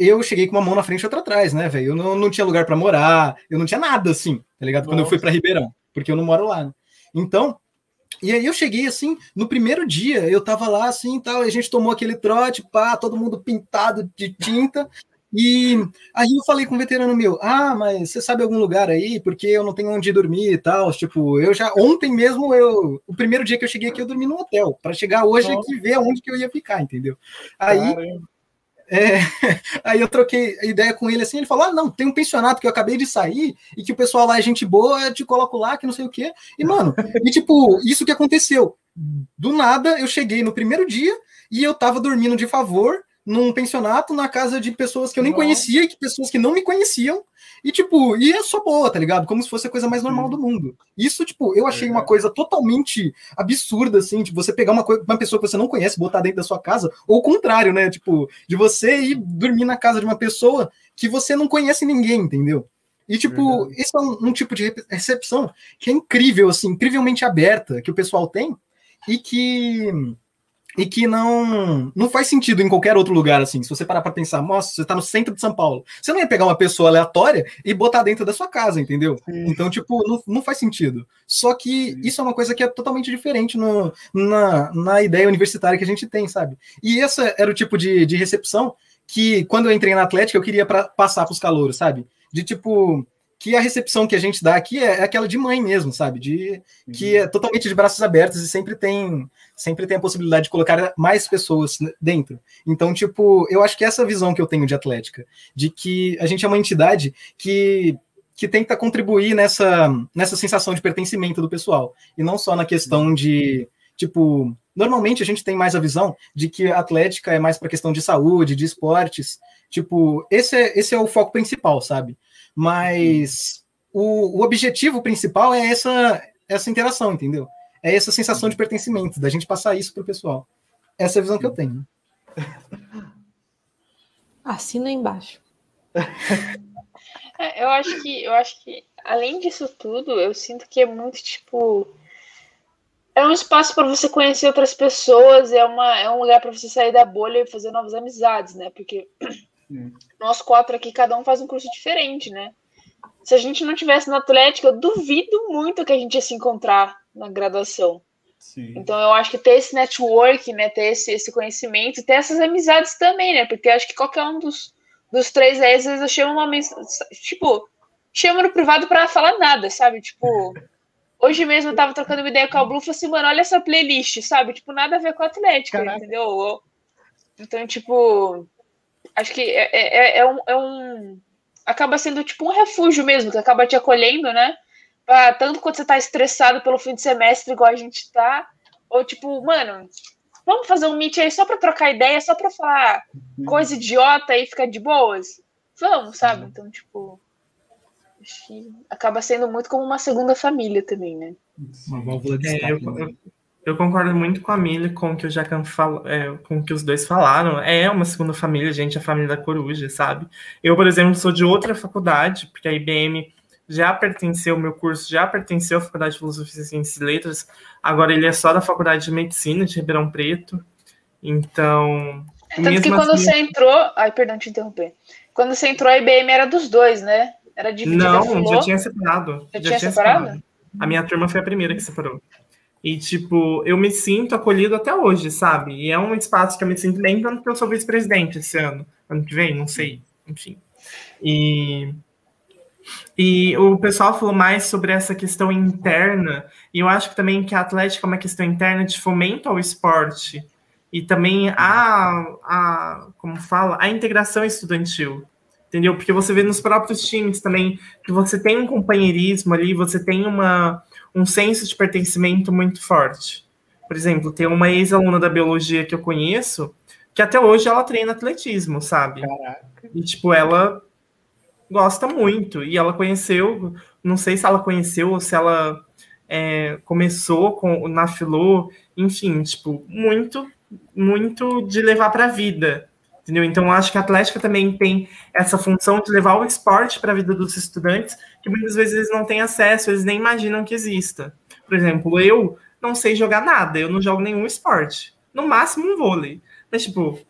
eu cheguei com uma mão na frente e outra atrás, né, velho? Eu não, não tinha lugar para morar, eu não tinha nada, assim, tá ligado? Quando Nossa. eu fui para Ribeirão, porque eu não moro lá, né? Então, e aí eu cheguei assim, no primeiro dia, eu tava lá assim tal, e a gente tomou aquele trote, pá, todo mundo pintado de tinta, e aí eu falei com um veterano meu, ah, mas você sabe algum lugar aí? Porque eu não tenho onde dormir e tal. Tipo, eu já ontem mesmo eu, o primeiro dia que eu cheguei aqui eu dormi no hotel para chegar hoje aqui ver onde que eu ia ficar, entendeu? Aí é, aí eu troquei ideia com ele assim, ele falou: ah, não, tem um pensionato que eu acabei de sair e que o pessoal lá é gente boa, eu te coloco lá, que não sei o quê. E, mano, e tipo, isso que aconteceu. Do nada, eu cheguei no primeiro dia e eu tava dormindo de favor num pensionato na casa de pessoas que eu nem Nossa. conhecia que pessoas que não me conheciam. E, tipo, e é só boa, tá ligado? Como se fosse a coisa mais normal do mundo. Isso, tipo, eu achei uma coisa totalmente absurda, assim, de você pegar uma, coisa, uma pessoa que você não conhece, botar dentro da sua casa, ou o contrário, né? Tipo, de você ir dormir na casa de uma pessoa que você não conhece ninguém, entendeu? E, tipo, Verdade. esse é um, um tipo de recepção que é incrível, assim, incrivelmente aberta, que o pessoal tem, e que e que não não faz sentido em qualquer outro lugar assim. Se você parar para pensar, nossa, você está no centro de São Paulo, você não ia pegar uma pessoa aleatória e botar dentro da sua casa, entendeu? Sim. Então, tipo, não, não faz sentido. Só que Sim. isso é uma coisa que é totalmente diferente no, na, na ideia universitária que a gente tem, sabe? E esse era o tipo de, de recepção que, quando eu entrei na Atlética, eu queria pra, passar para os calouros, sabe? De tipo, que a recepção que a gente dá aqui é, é aquela de mãe mesmo, sabe? De que uhum. é totalmente de braços abertos e sempre tem sempre tem a possibilidade de colocar mais pessoas dentro. Então, tipo, eu acho que essa visão que eu tenho de Atlética, de que a gente é uma entidade que que tenta contribuir nessa nessa sensação de pertencimento do pessoal e não só na questão de tipo normalmente a gente tem mais a visão de que a Atlética é mais para questão de saúde, de esportes, tipo esse é, esse é o foco principal, sabe? Mas o, o objetivo principal é essa, essa interação, entendeu? É essa sensação de pertencimento, da gente passar isso para o pessoal. Essa é a visão que eu tenho. Assina embaixo. É, eu acho que eu acho que além disso tudo, eu sinto que é muito tipo é um espaço para você conhecer outras pessoas, é uma é um lugar para você sair da bolha e fazer novas amizades, né? Porque nós quatro aqui, cada um faz um curso diferente, né? Se a gente não tivesse no Atlético, eu duvido muito que a gente ia se encontrar na graduação. Sim. Então eu acho que ter esse network, né, ter esse, esse conhecimento, ter essas amizades também, né? Porque eu acho que qualquer um dos, dos três aí, às vezes eu chamo uma mensagem, tipo, chamo no privado para falar nada, sabe? Tipo, Hoje mesmo eu tava trocando uma ideia com a Blue e falei assim, mano, olha essa playlist, sabe? Tipo, nada a ver com a Atlética, Caraca. entendeu? Então, tipo, acho que é, é, é, é, um, é um. Acaba sendo tipo um refúgio mesmo, que acaba te acolhendo, né? Pra, tanto quando você tá estressado pelo fim de semestre, igual a gente tá, ou tipo, mano, vamos fazer um meet aí só pra trocar ideia, só pra falar uhum. coisa idiota e ficar de boas? Vamos, sabe? Então, tipo acho que acaba sendo muito como uma segunda família também, né? Uma válvula de é, eu, né? eu, eu, concordo muito com a Mili, com o que o Jacan falou, é, com o que os dois falaram. É uma segunda família, gente, a família da Coruja, sabe? Eu, por exemplo, sou de outra faculdade, porque a IBM já pertenceu, meu curso já pertenceu à Faculdade de Filosofia, Ciências e Letras, agora ele é só da Faculdade de Medicina de Ribeirão Preto. Então. Tanto que quando assim... você entrou. Ai, perdão te interromper. Quando você entrou, a IBM era dos dois, né? Era dividida Não, já tinha separado. Já, já tinha, tinha separado? separado? A minha turma foi a primeira que separou. E, tipo, eu me sinto acolhido até hoje, sabe? E é um espaço que eu me sinto bem, tanto que eu sou vice-presidente esse ano. Ano que vem, não sei. Enfim. E, e o pessoal falou mais sobre essa questão interna. E eu acho que também que a Atlética é uma questão interna de fomento ao esporte. E também a, a como fala, a integração estudantil entendeu? Porque você vê nos próprios times também que você tem um companheirismo ali, você tem uma, um senso de pertencimento muito forte. Por exemplo, tem uma ex-aluna da biologia que eu conheço que até hoje ela treina atletismo, sabe? Caraca. E, tipo, ela gosta muito. E ela conheceu, não sei se ela conheceu ou se ela é, começou com, na Filô, enfim, tipo, muito, muito de levar para a vida Entendeu? Então, acho que a Atlética também tem essa função de levar o esporte para a vida dos estudantes, que muitas vezes eles não têm acesso, eles nem imaginam que exista. Por exemplo, eu não sei jogar nada, eu não jogo nenhum esporte. No máximo um vôlei. Mas, tipo,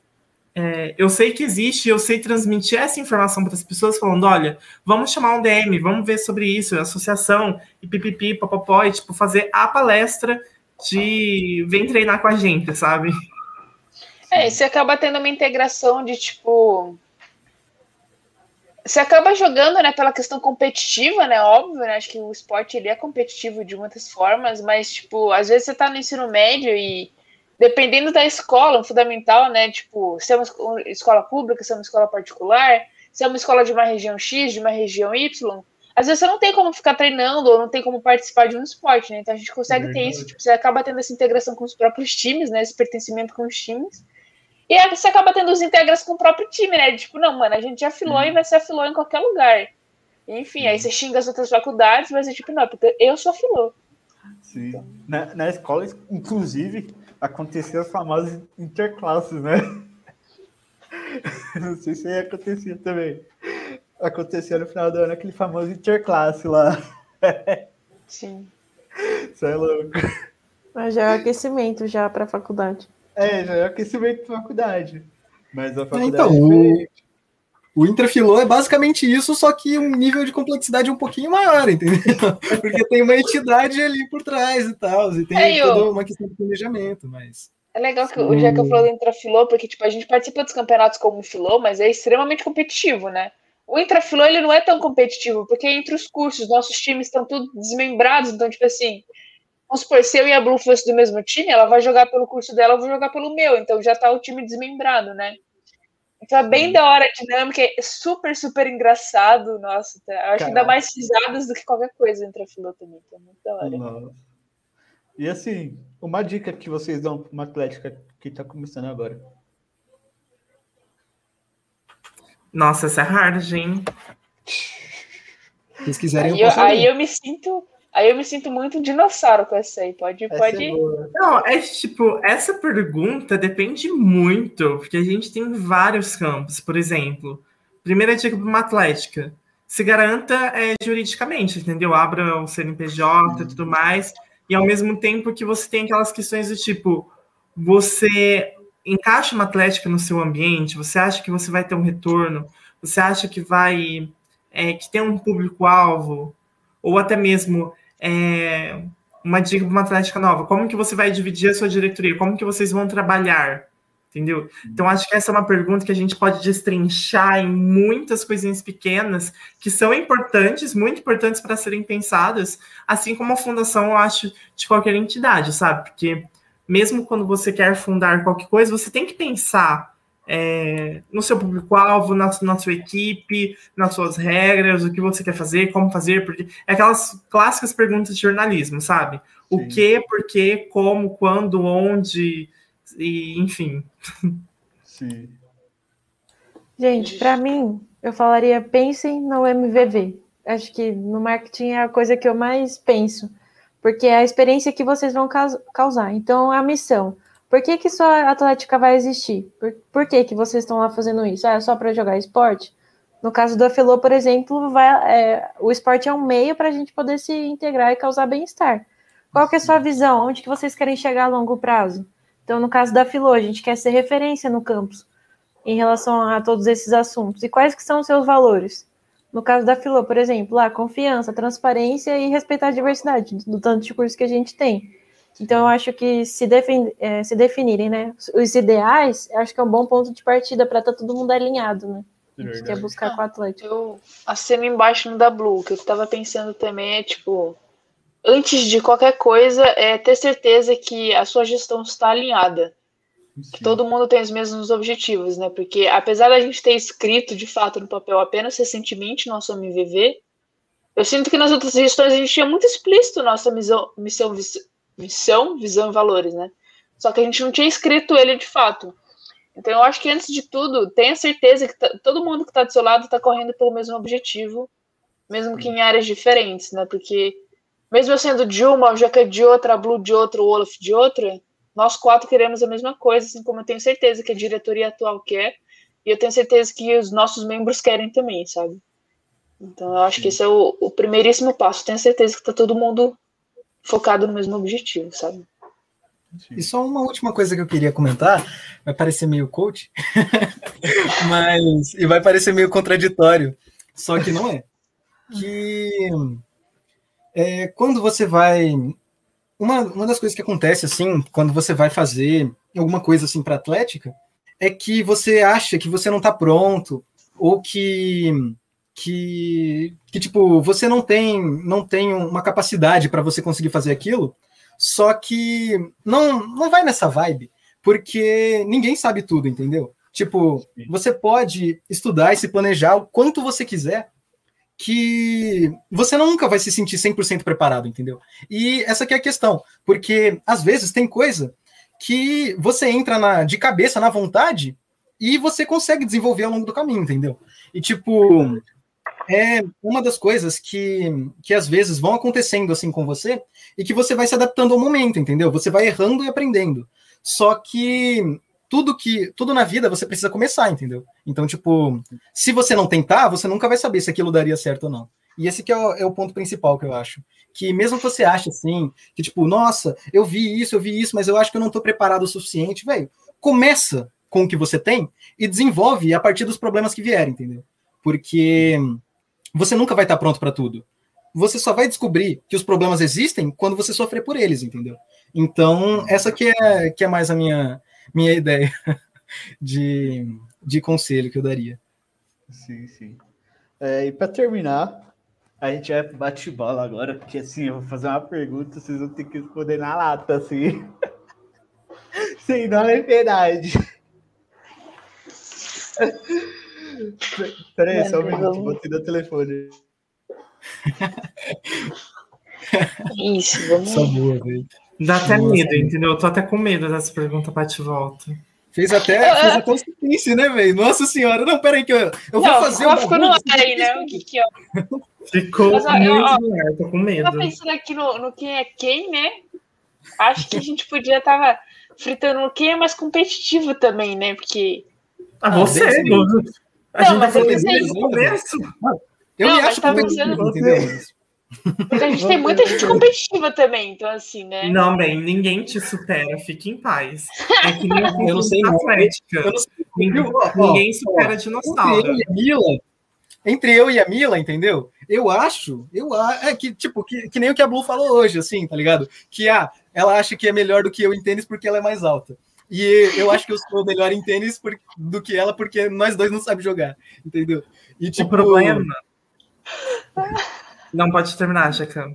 é, eu sei que existe, eu sei transmitir essa informação para as pessoas, falando: olha, vamos chamar um DM, vamos ver sobre isso, associação, e pipipi, popopó, e, tipo, fazer a palestra de vem treinar com a gente, sabe? É, você acaba tendo uma integração de tipo. Você acaba jogando, né, pela questão competitiva, né? Óbvio, né? Acho que o esporte ele é competitivo de muitas formas, mas, tipo, às vezes você tá no ensino médio e dependendo da escola, fundamental, né? Tipo, se é uma escola pública, se é uma escola particular, se é uma escola de uma região X, de uma região Y, às vezes você não tem como ficar treinando ou não tem como participar de um esporte, né? Então a gente consegue é ter isso, tipo, você acaba tendo essa integração com os próprios times, né? Esse pertencimento com os times. E aí você acaba tendo os integras com o próprio time, né? Tipo, não, mano, a gente já afilou uhum. e vai ser afilou em qualquer lugar. Enfim, aí uhum. você xinga as outras faculdades, mas é tipo, não, porque eu sou afilou. Sim. Então. Na, na escola, inclusive, aconteciam as famosas interclasses, né? Não sei se aí acontecia também. Acontecia no final do ano aquele famoso interclasse lá. Sim. Isso é louco. Mas já é aquecimento já para a faculdade. É, já é aquecimento da faculdade. Mas a faculdade então, é o, o intrafilô é basicamente isso, só que um nível de complexidade um pouquinho maior, entendeu? Porque tem uma entidade ali por trás e tal, e tem é, toda eu... uma questão de planejamento, mas... É legal que o Jeca falou do intrafilô, porque tipo, a gente participa dos campeonatos como filô, mas é extremamente competitivo, né? O intrafilô ele não é tão competitivo, porque entre os cursos, nossos times estão todos desmembrados, então, tipo assim, Vamos supor, se eu e a Blue fosse do mesmo time, ela vai jogar pelo curso dela, eu vou jogar pelo meu. Então já tá o time desmembrado, né? Então é bem da hora a dinâmica, é super, super engraçado. Nossa, tá, eu acho que dá mais risadas do que qualquer coisa entre a fila também. Então é muito da hora. Nossa. E assim, uma dica que vocês dão para uma atlética que está começando agora. Nossa, essa é hard, hein? Se vocês quiserem, aí eu, eu aí eu me sinto Aí eu me sinto muito dinossauro com essa aí. Pode, essa pode. É não, é tipo, essa pergunta depende muito, porque a gente tem vários campos. Por exemplo, primeira dica para uma atlética: se garanta é, juridicamente, entendeu? Abra o CNPJ e tudo mais. E ao mesmo tempo que você tem aquelas questões do tipo, você encaixa uma atlética no seu ambiente, você acha que você vai ter um retorno, você acha que vai é, que tem um público-alvo, ou até mesmo é, uma dica para uma atlética nova. Como que você vai dividir a sua diretoria? Como que vocês vão trabalhar? entendeu? Então acho que essa é uma pergunta que a gente pode destrinchar em muitas coisinhas pequenas que são importantes, muito importantes para serem pensadas, assim como a fundação, eu acho, de qualquer entidade, sabe? Porque mesmo quando você quer fundar qualquer coisa, você tem que pensar é, no seu público-alvo, na, na, sua equipe, nas suas regras, o que você quer fazer, como fazer, porque é aquelas clássicas perguntas de jornalismo, sabe? O Sim. que, por quê, como, quando, onde, e enfim. Sim. Gente, para mim, eu falaria pensem no MVV. Acho que no marketing é a coisa que eu mais penso, porque é a experiência que vocês vão causar. Então, a missão por que, que sua Atlética vai existir? Por, por que, que vocês estão lá fazendo isso? Ah, é só para jogar esporte? No caso do Afilô, por exemplo, vai, é, o esporte é um meio para a gente poder se integrar e causar bem-estar. Qual que é a sua visão? Onde que vocês querem chegar a longo prazo? Então, no caso da Filô, a gente quer ser referência no campus em relação a todos esses assuntos. E quais que são os seus valores? No caso da Filô, por exemplo, a confiança, transparência e respeitar a diversidade do tanto de curso que a gente tem. Então, eu acho que se, defin é, se definirem, né, os ideais, eu acho que é um bom ponto de partida para estar tá todo mundo alinhado, né? A gente quer buscar ah, com o Atlético. Eu assino embaixo no da Blue, que eu estava pensando também é, tipo, antes de qualquer coisa, é ter certeza que a sua gestão está alinhada. Sim. Que todo mundo tem os mesmos objetivos, né? Porque apesar da gente ter escrito de fato no papel apenas recentemente nosso MVV, eu sinto que nas outras gestões a gente tinha muito explícito nossa missão, missão missão, visão e valores, né? Só que a gente não tinha escrito ele de fato. Então eu acho que antes de tudo, tenha certeza que tá, todo mundo que está do seu lado está correndo pelo mesmo objetivo, mesmo que em áreas diferentes, né? Porque mesmo eu sendo de uma, o Jaca de outra, a Blue de outra, o Olaf de outra, nós quatro queremos a mesma coisa, assim como eu tenho certeza que a diretoria atual quer, e eu tenho certeza que os nossos membros querem também, sabe? Então eu acho que esse é o, o primeiríssimo passo. Tenho certeza que está todo mundo focado no mesmo objetivo, sabe? E só uma última coisa que eu queria comentar, vai parecer meio coach, mas e vai parecer meio contraditório, só que não é. Que é, quando você vai uma, uma das coisas que acontece assim, quando você vai fazer alguma coisa assim para atlética, é que você acha que você não está pronto ou que que, que tipo, você não tem, não tem uma capacidade para você conseguir fazer aquilo, só que não, não vai nessa vibe, porque ninguém sabe tudo, entendeu? Tipo, você pode estudar e se planejar o quanto você quiser, que você nunca vai se sentir 100% preparado, entendeu? E essa é a questão, porque às vezes tem coisa que você entra na, de cabeça na vontade e você consegue desenvolver ao longo do caminho, entendeu? E tipo, é uma das coisas que, que às vezes vão acontecendo assim com você e que você vai se adaptando ao momento, entendeu? Você vai errando e aprendendo. Só que tudo que tudo na vida você precisa começar, entendeu? Então, tipo, se você não tentar, você nunca vai saber se aquilo daria certo ou não. E esse que é o, é o ponto principal que eu acho. Que mesmo que você ache assim, que tipo, nossa, eu vi isso, eu vi isso, mas eu acho que eu não tô preparado o suficiente, velho, começa com o que você tem e desenvolve a partir dos problemas que vierem, entendeu? Porque você nunca vai estar pronto para tudo. Você só vai descobrir que os problemas existem quando você sofrer por eles, entendeu? Então, essa que é, que é mais a minha, minha ideia de, de conselho que eu daria. Sim, sim. É, e para terminar, a gente vai bate bola agora, porque assim, eu vou fazer uma pergunta, vocês vão ter que responder na lata, assim. Sem dar liberdade. Peraí, só um minuto, vou te dar o telefone. Isso, vamos. Só boa, velho. Dá até boa, medo, entendeu? Eu tô até com medo dessa pergunta bate volta. Fez até, fez até suspense, né, velho? Nossa senhora, não, peraí, que eu, eu não, vou fazer uma. Ficou no ar aí, né? O que que? Ficou Mas, muito ó, no ar, tô com medo. Tô pensando aqui no, no quem é quem, né? Acho que a gente podia estar fritando quem é mais competitivo também, né? Porque. Ah, você, ah, a não, gente tá falando desde o começo. Eu não, me acho tá competitivo, entendeu? Mas a gente tem muita gente competitiva também, então assim, né? Não, bem, ninguém te supera, fique em paz. É que nem eu não sei atlética. Eu não sei. Ninguém, ninguém supera dinossauro. Entre eu e a Mila, entre eu e a Mila, entendeu? Eu acho, eu é que tipo que, que nem o que a Blue falou hoje, assim, tá ligado? Que ah, ela acha que é melhor do que eu em tênis porque ela é mais alta. E eu acho que eu sou melhor em tênis por, do que ela, porque nós dois não sabemos jogar, entendeu? E tipo. O problema. Não pode terminar, Jacan.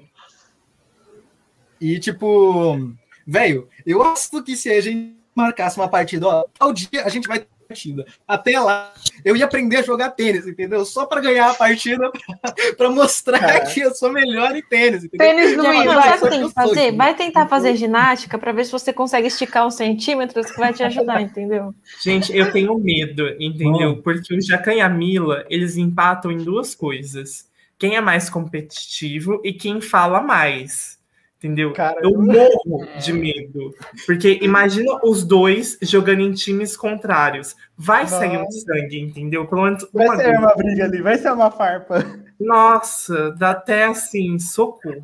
E tipo, velho, eu acho que se a gente marcasse uma partida, ó, ao dia a gente vai partida. Até lá, eu ia aprender a jogar tênis, entendeu? Só para ganhar a partida, para mostrar é. que eu sou melhor em tênis. Entendeu? Tênis não, ia. Sabe o que tem que fazer? Vai tentar fazer ginástica para ver se você consegue esticar uns centímetros que vai te ajudar, entendeu? Gente, eu tenho medo, entendeu? Porque o Jacan e a Mila, eles empatam em duas coisas. Quem é mais competitivo e quem fala mais. Entendeu? Cara, eu morro de medo. Porque imagina os dois jogando em times contrários. Vai Nossa. sair um sangue, entendeu? Pelo menos vai ser vez. uma briga ali, vai ser uma farpa. Nossa, dá até assim, socorro.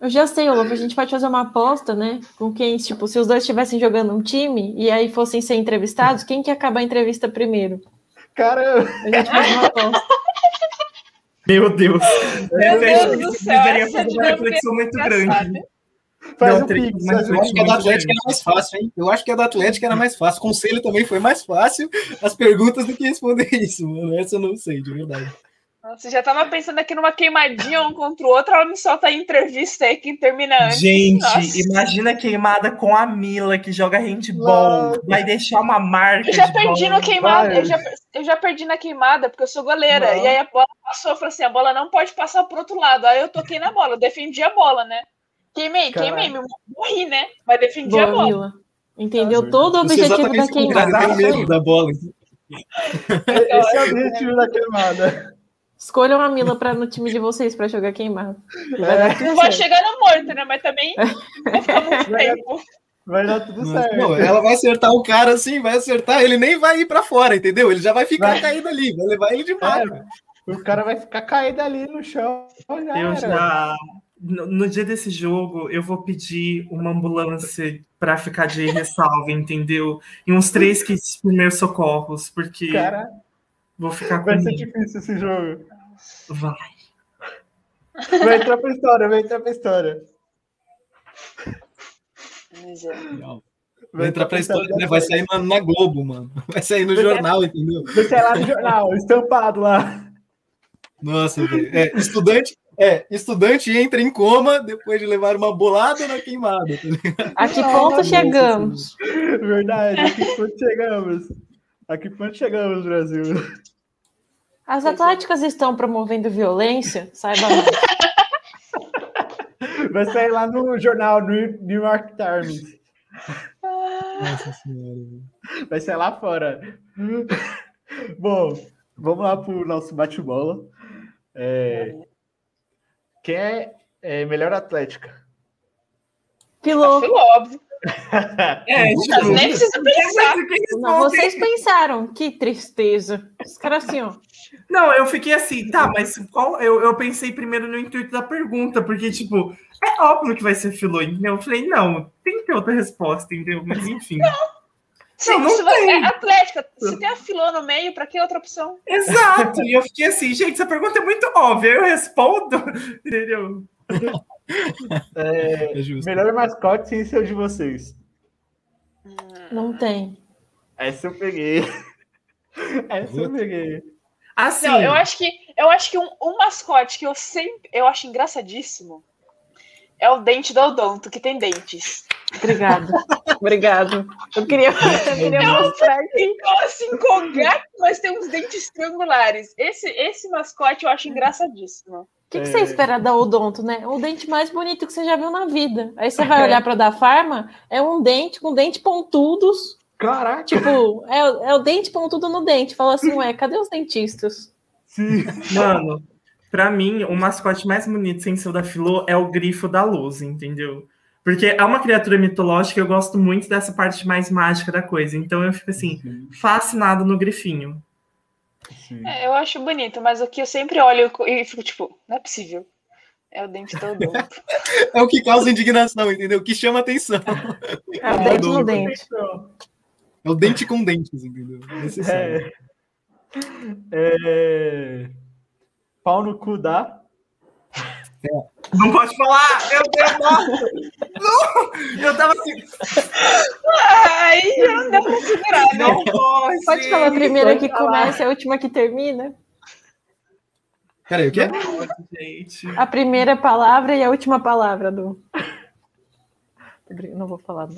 Eu já sei, Olavo, a gente pode fazer uma aposta, né? Com quem, tipo, se os dois estivessem jogando um time e aí fossem ser entrevistados, quem que acaba a entrevista primeiro? Caramba! A gente faz uma aposta. Meu Deus! Meu Deus do céu! Essa fazer uma reflexão muito grande. Faz não, um pix, eu acho que a da Atlética era mais fácil, hein? Eu acho que a da Atlética era mais fácil. O conselho também foi mais fácil as perguntas do que responder isso, mano. Essa eu não sei, de verdade. Você já tava pensando aqui numa queimadinha um contra o outro, ela me solta a entrevista aí que termina antes. Gente, Nossa. imagina queimada com a Mila que joga handball. Vai deixar uma marca. Eu já perdi bola. no queimada, eu já, eu já perdi na queimada, porque eu sou goleira. Não. E aí a bola passou, eu falei assim: a bola não pode passar pro outro lado. Aí eu toquei na bola, eu defendi a bola, né? Queimei, queimei, morri, né? Mas defendi Boa, a bola. Mila. Entendeu Nossa, todo o objetivo da queimada. medo da bola. Esse é o objetivo da queimada. Escolham a Mila pra, no time de vocês para jogar queimado. É. Não pode chegar no morto, né? Mas também vai ficar muito tempo. Vai dar tudo certo. Não, ela vai acertar o cara assim, vai acertar, ele nem vai ir para fora, entendeu? Ele já vai ficar vai. caído ali, vai levar ele de marca. É, o cara vai ficar caído ali no chão. Já eu era. já no, no, dia desse jogo, eu vou pedir uma ambulância para ficar de ressalva, entendeu? E uns três kits de primeiros socorros, porque Cara, vou ficar com. Vai ser difícil esse jogo. Vai. Vai entrar pra história, vai entrar pra história. Vai entrar pra história, né? Vai sair na, na, Globo, mano. Vai sair no jornal, entendeu? Vai sair lá no jornal, estampado lá. Nossa. É, estudante, é, estudante entra em coma depois de levar uma bolada na queimada. Tá a que ponto chegamos? Verdade, a que ponto chegamos? A que ponto chegamos, Brasil? As atléticas estão promovendo violência, saiba mais. Vai sair lá no jornal New York Times. Nossa senhora. Vai sair lá fora. Bom, vamos lá para o nosso bate-bola. É, quem é, é melhor atlética? Pilou, óbvio. É, tipo, nem precisa pensar. Não, vocês pensaram, que tristeza. Os caras assim, ó. Não, eu fiquei assim, tá, mas qual. Eu, eu pensei primeiro no intuito da pergunta, porque, tipo, é óbvio que vai ser filô, entendeu? Eu falei, não, tem que ter outra resposta, entendeu? Mas enfim. Não. Sim, não, não tem. é atlética. Se tem a filô no meio, para que outra opção? Exato. e eu fiquei assim, gente, essa pergunta é muito óbvia. Eu respondo, entendeu? É, é melhor mascote sem ser o de vocês. Não tem. Essa eu peguei. Essa eu peguei. Assim, não, eu acho que eu acho que um, um mascote que eu sempre eu acho engraçadíssimo é o dente do odonto, que tem dentes. Obrigado. Obrigado. Eu queria, eu queria mostrar aqui. Então, assim, com gato, mas tem uns dentes triangulares. Esse, esse mascote eu acho engraçadíssimo. O que, que você espera da odonto, né? O dente mais bonito que você já viu na vida. Aí você vai olhar para da Farma, é um dente com dentes pontudos. Caraca! Tipo, é, é o dente pontudo no dente. Fala assim, ué, cadê os dentistas? Sim. Mano, Pra mim, o mascote mais bonito sem ser o da Filô é o grifo da luz, entendeu? Porque é uma criatura mitológica, eu gosto muito dessa parte mais mágica da coisa. Então eu fico assim, uhum. fascinado no grifinho. É, eu acho bonito, mas o que eu sempre olho e fico tipo, não é possível. É o dente todo. é o que causa indignação, entendeu? O que chama atenção. É o dente no dente. É o dente com dentes, entendeu? É. é pau no cu dá. Não pode falar! Meu Deus, não! não! Eu tava assim. Ai, não Não pode. Pode falar a primeira pode que falar. começa e a última que termina? Peraí, o quê? Gente. A primeira palavra e a última palavra do. Não vou falar. Não.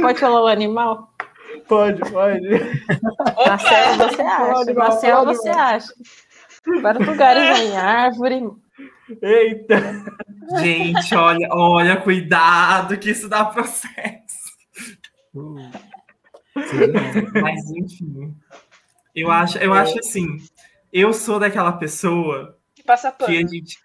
Pode falar o animal? Pode, pode. Selva você acha. Pode. você acha. Vários lugares em árvore. Eita. Gente, olha, olha, cuidado, que isso dá processo. Não. Mas enfim. Eu acho, eu acho assim. Eu sou daquela pessoa Que passa pano. que a gente.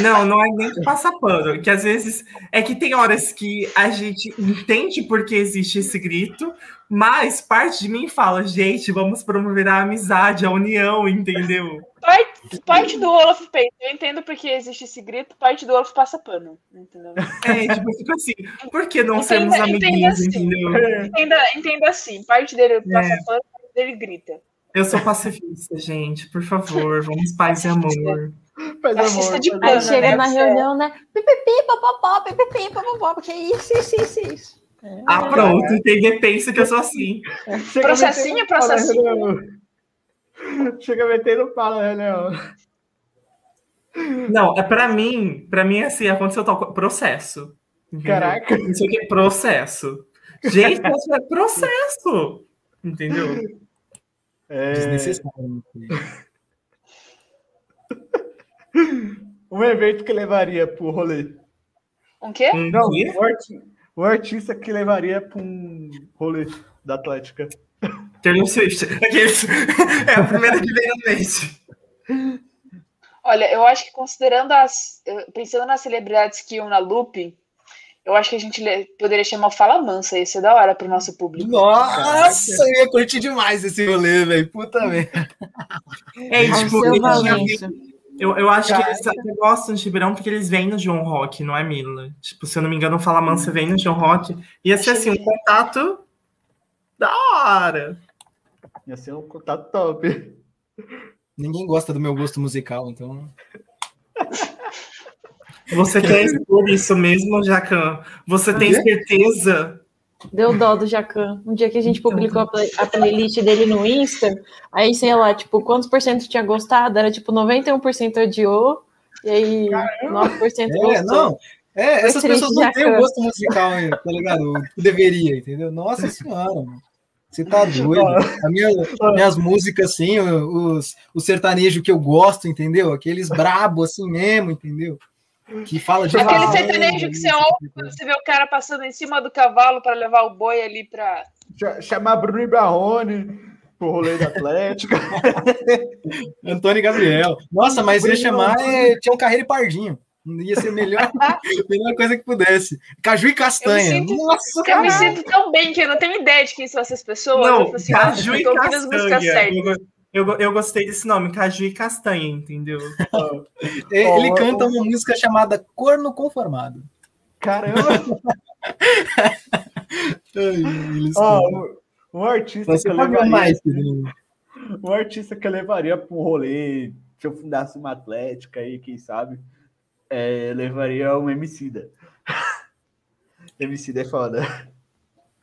Não, não é nem que passa pano, que às vezes é que tem horas que a gente entende porque existe esse grito, mas parte de mim fala, gente, vamos promover a amizade, a união, entendeu? Parte, parte do Olaf pensa, eu entendo porque existe esse grito, parte do Olaf passa pano. Entendeu? É, tipo, assim, por que não Entenda- sermos amiguinhos, assim. entendeu? Entenda, entenda assim, parte dele passa pano, parte dele grita. Eu sou pacifista, gente, por favor, vamos paz e amor. Faz Assista amor. de faz pano, Aí amor. chega né? na Certo. reunião, né? Pipipi, papapó, pipipi, papapó, porque isso, isso, isso, isso. É. Ah, pronto, entender, pensa que eu sou assim. Chega Processinho, processinho. Chega metendo na reunião. Não, é pra mim, pra mim, assim, aconteceu tal. Processo. entendeu? Caraca. Isso aqui é processo. Gente, isso é processo. Entendeu? É, Desnecessário. Um evento que levaria pro rolê. Um quê? Um Não, quê? o, arti- o artista que levaria pra um rolê da Atlética. Taylor Swift. É a primeira que vem na mente. Olha, eu acho que considerando as. Pensando nas celebridades que iam na Loop, eu acho que a gente poderia chamar o Fala Mansa, ia ser da hora pro nosso público. Nossa, eu ia curtir demais esse rolê, velho. Puta merda. É, tipo, eu, eu acho que eles até gostam de Ribeirão porque eles vêm no João Rock, não é Mila. Tipo, se eu não me engano, o Fala Mansa vem no João Rock. Ia ser assim, um contato da hora. Ia ser um contato top. Ninguém gosta do meu gosto musical, então. Você quer expor isso mesmo, Jacan? Você tem certeza? Deu dó do Jacan. Um dia que a gente publicou a, play- a playlist dele no Insta, aí, sei lá, tipo, quantos por cento tinha gostado? Era tipo 91% odiou, e aí 9% gostou. É, não. É, Foi essas pessoas não têm o gosto musical, tá ligado? Que deveria, entendeu? Nossa senhora, mano. Você tá doido. Minha- minhas músicas, assim, os, o sertanejo que eu gosto, entendeu? Aqueles brabo assim mesmo, entendeu? Que fala de Aquele sertanejo que você ouve quando você vê o cara passando em cima do cavalo para levar o boi ali pra. Ch- Chamar Bruno e Barrone pro rolê da Atlética. Antônio e Gabriel. Nossa, mas ia chamar é, tinha um carreira e pardinho. Ia ser a melhor, melhor coisa que pudesse. Caju e castanha. Eu me sinto- Nossa, Eu me caralho. sinto tão bem que eu não tenho ideia de quem são essas pessoas. eu Não, falo assim, Caju ah, e eu as músicas Castanha. Eu, eu, go- eu gostei desse nome, Caju e Castanha, entendeu? Ele canta uma música chamada Corno Conformado. Caramba! Cantam. um, um artista Você que eu levaria, mais, um artista que eu levaria para um rolê, se eu fundasse uma Atlética aí, quem sabe, é, levaria um Emicida. Emicida é foda.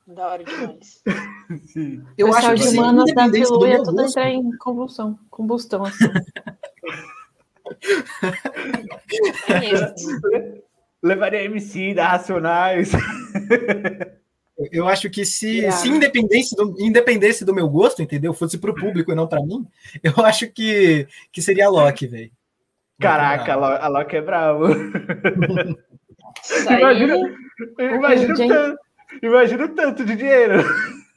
Da hora demais. Sim. Eu o pessoal acho que de sim, humanas da independente do Pilu ia meu tudo gosto. entrar em convulsão, combustão, assim. Levaria Emicida, Racionais. Eu acho que se, Irado. se independesse, do, independesse do meu gosto, entendeu? Fosse pro público e não pra mim, eu acho que, que seria a Loki, velho. Caraca, a Lo- a Loki é bravo. Imagina, imagina, o Gente. tanto, imagina o tanto de dinheiro.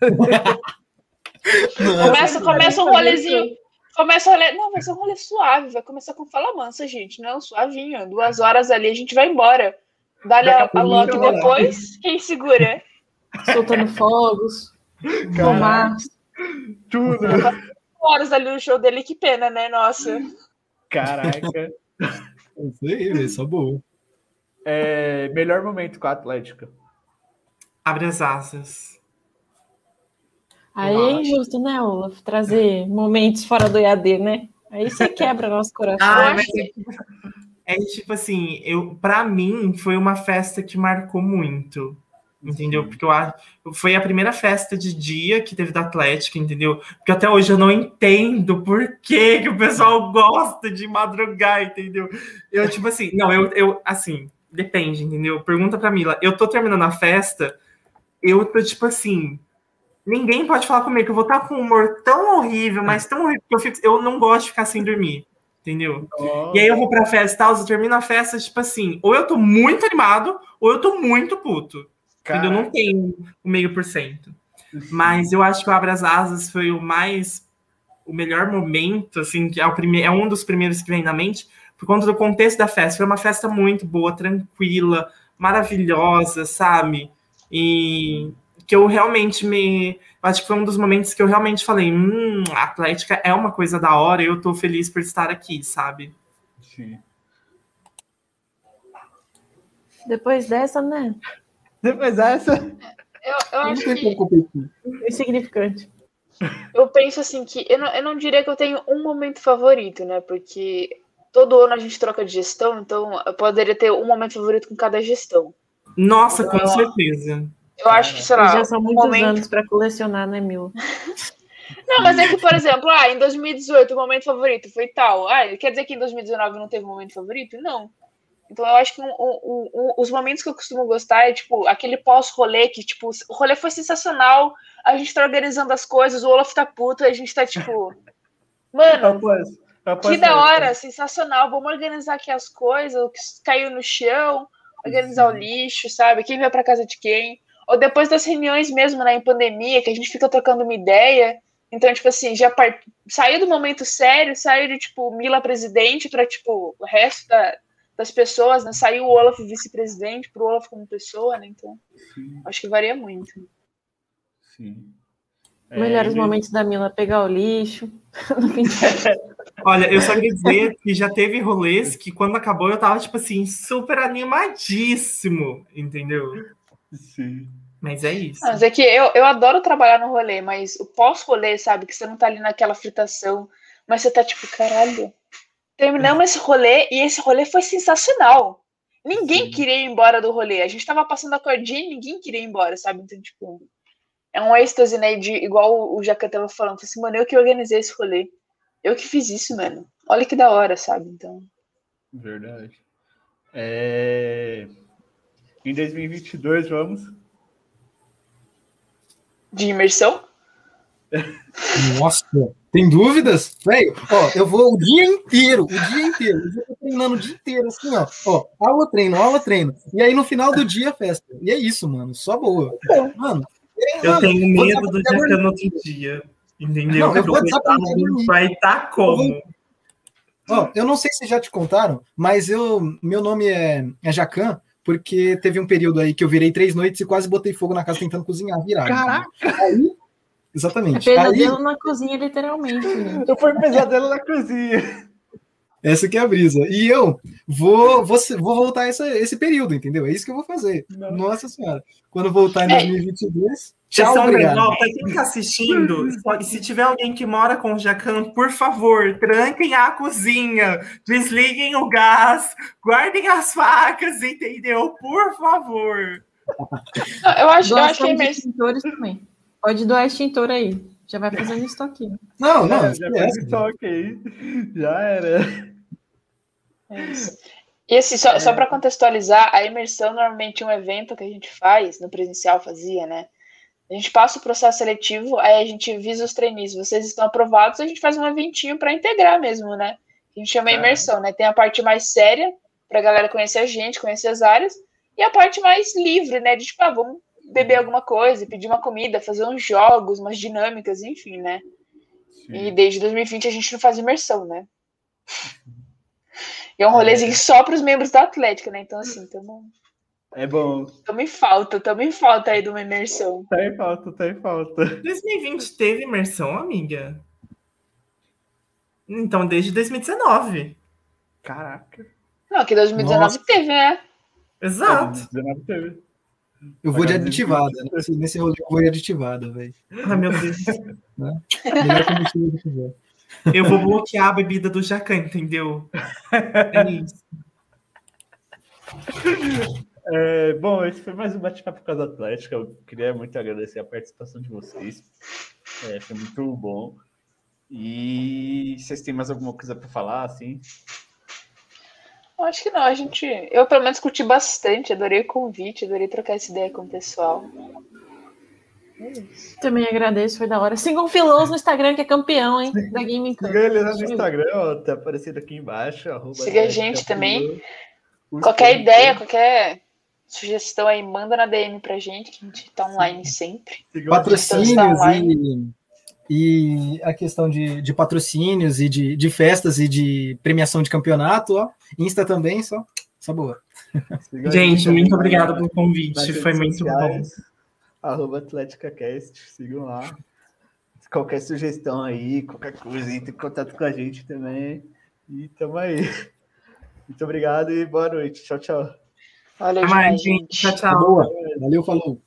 começa, começa um rolezinho. Começa o rolê. Não, vai ser um rolê suave. Vai começar com fala mansa, gente. Não, suavinho. Duas horas ali, a gente vai embora. Dá-lhe a a, Loki depois. Quem segura? Soltando fogos, fumaça. tudo. Horas ali no show dele, que pena, né? Nossa. Caraca. Isso aí, velho, só boa. É, melhor momento com a Atlética. Abre as asas. Aí é injusto, né, Olaf? Trazer momentos fora do EAD, né? Aí você quebra nosso coração. Ah, Eu mas acho é, é tipo assim, eu, pra mim foi uma festa que marcou muito. entendeu? Porque eu acho foi a primeira festa de dia que teve da Atlética, entendeu? Porque até hoje eu não entendo por que, que o pessoal gosta de madrugar, entendeu? Eu, tipo assim, não, eu, eu assim, depende, entendeu? Pergunta pra Mila, eu tô terminando a festa, eu tô, tipo assim, ninguém pode falar comigo que eu vou estar com um humor tão horrível, mas tão horrível, que eu, fico, eu não gosto de ficar sem dormir entendeu? Oh. E aí eu vou pra festa e tal, eu termino a festa, tipo assim, ou eu tô muito animado, ou eu tô muito puto. Cara. Entendeu? Não tem o meio por cento. Mas eu acho que o Abra as Asas foi o mais. O melhor momento, assim, que é, o primeiro, é um dos primeiros que vem na mente, por conta do contexto da festa. Foi uma festa muito boa, tranquila, maravilhosa, sabe? E que eu realmente me. Acho que foi um dos momentos que eu realmente falei: hum, a Atlética é uma coisa da hora e eu tô feliz por estar aqui, sabe? Sim. Depois dessa, né? Depois dessa. Eu, eu acho que. Insignificante. Eu penso assim que eu não, eu não diria que eu tenho um momento favorito, né? Porque todo ano a gente troca de gestão, então eu poderia ter um momento favorito com cada gestão. Nossa, com certeza. Eu acho que, sei lá. Já são muitos momento... anos para colecionar, né, Mil? Não, mas é que, por exemplo, ah, em 2018 o momento favorito foi tal. Ah, quer dizer que em 2019 não teve momento favorito? Não. Então eu acho que um, um, um, os momentos que eu costumo gostar é, tipo, aquele pós-rolê que, tipo, o rolê foi sensacional, a gente tá organizando as coisas, o Olaf tá puto, a gente tá, tipo, mano, após, após que da hora, sensacional, vamos organizar aqui as coisas, o que caiu no chão, organizar o lixo, sabe? Quem vai pra casa de quem. Ou depois das reuniões mesmo, né, em pandemia, que a gente fica trocando uma ideia. Então, tipo assim, já part... saiu do momento sério, saiu de, tipo, Mila presidente para tipo, o resto da, das pessoas, né? Saiu o Olaf vice-presidente para o Olaf como pessoa, né? Então, Sim. acho que varia muito. Sim. É, Melhores momentos da Mila pegar o lixo. Olha, eu só queria dizer que já teve rolês que quando acabou eu tava, tipo assim, super animadíssimo, entendeu? Sim. Mas é isso. Mas é que eu, eu adoro trabalhar no rolê, mas o pós-rolê, sabe? Que você não tá ali naquela fritação, mas você tá tipo, caralho, terminamos esse rolê e esse rolê foi sensacional. Ninguém Sim. queria ir embora do rolê. A gente tava passando a cordinha e ninguém queria ir embora, sabe? Então, tipo, é um êxtase, né? De, igual o Jacan tava falando. Assim, mano, eu que organizei esse rolê. Eu que fiz isso, mano. Olha que da hora, sabe? Então. Verdade. É... Em 2022, vamos. De imersão? Nossa, tem dúvidas? Velho, ó, eu vou o dia inteiro, o dia inteiro. Eu tô treinando o dia inteiro, assim, ó. Ó, aula, treino, aula, treino. E aí no final do dia, festa. E é isso, mano. Só boa. Mano. eu mano, tenho medo do dia que no outro dia. Entendeu? Não, eu vou vai estar tá como? Ó, eu não sei se já te contaram, mas eu, meu nome é, é Jacan, porque teve um período aí que eu virei três noites e quase botei fogo na casa tentando cozinhar, virar. Caraca! Aí, Exatamente. É pesadelo Aí... na cozinha, literalmente. Né? Eu fui pesadelo na cozinha. Essa que é a brisa. E eu vou, vou, vou voltar essa, esse período, entendeu? É isso que eu vou fazer. Não. Nossa Senhora. Quando voltar em 2022. É. Tchau, obrigado. Para quem está assistindo, se tiver alguém que mora com o Jacan, por favor, tranquem a cozinha, desliguem o gás, guardem as facas, entendeu? Por favor. Eu acho, eu acho que é mesmo. também. Pode doar extintor aí. Já vai fazendo estoque. Não, não. É, já faz estoque aí. Já era. É isso. E assim, só, é. só para contextualizar, a imersão normalmente é um evento que a gente faz, no presencial fazia, né? A gente passa o processo seletivo, aí a gente visa os trainees, vocês estão aprovados, a gente faz um eventinho para integrar mesmo, né? A gente chama imersão, né? Tem a parte mais séria, para a galera conhecer a gente, conhecer as áreas, e a parte mais livre, né? De tipo, ah, vamos beber alguma coisa, pedir uma comida, fazer uns jogos, umas dinâmicas, enfim, né? Sim. E desde 2020 a gente não faz imersão, né? E é um rolezinho é. só para os membros da Atlética, né? Então, assim, tamo... É bom. Tamo falta, tamo em falta aí de uma imersão. Tá em falta, tá em falta. 2020 teve imersão, amiga? Então, desde 2019. Caraca. Não, que 2019 Nossa. teve, né? Exato. 2019 teve. Eu vou de aditivada. Nesse, nesse rolê eu vou de aditivada, velho. Ai, meu Deus. Né? Eu vou bloquear a bebida do Jacan, entendeu? É isso. É, bom, esse foi mais um bate-papo por causa Atlética. Eu queria muito agradecer a participação de vocês. É, foi muito bom. E vocês têm mais alguma coisa para falar, assim? Acho que não, a gente. Eu pelo menos curti bastante, adorei o convite, adorei trocar essa ideia com o pessoal. Também agradeço, foi da hora. Sigam o Filoso no Instagram, que é campeão, hein? Da Gaming Siga ele no Instagram, ó, tá aparecendo aqui embaixo. Siga a gente também. Qualquer ideia, qualquer sugestão aí, manda na DM pra gente, que a gente tá online sempre. Patrocínios e, e a questão de, de patrocínios e de, de festas e de premiação de campeonato, ó. Insta também, só, só boa. Gente, muito obrigado pelo convite, foi muito sociais, bom. Arroba AtléticaCast, sigam lá. Qualquer sugestão aí, qualquer coisa, entre em contato com a gente também. E tamo aí. Muito obrigado e boa noite. Tchau, tchau. Valeu, Até mais, gente. Tchau, tchau. Boa. Valeu, falou.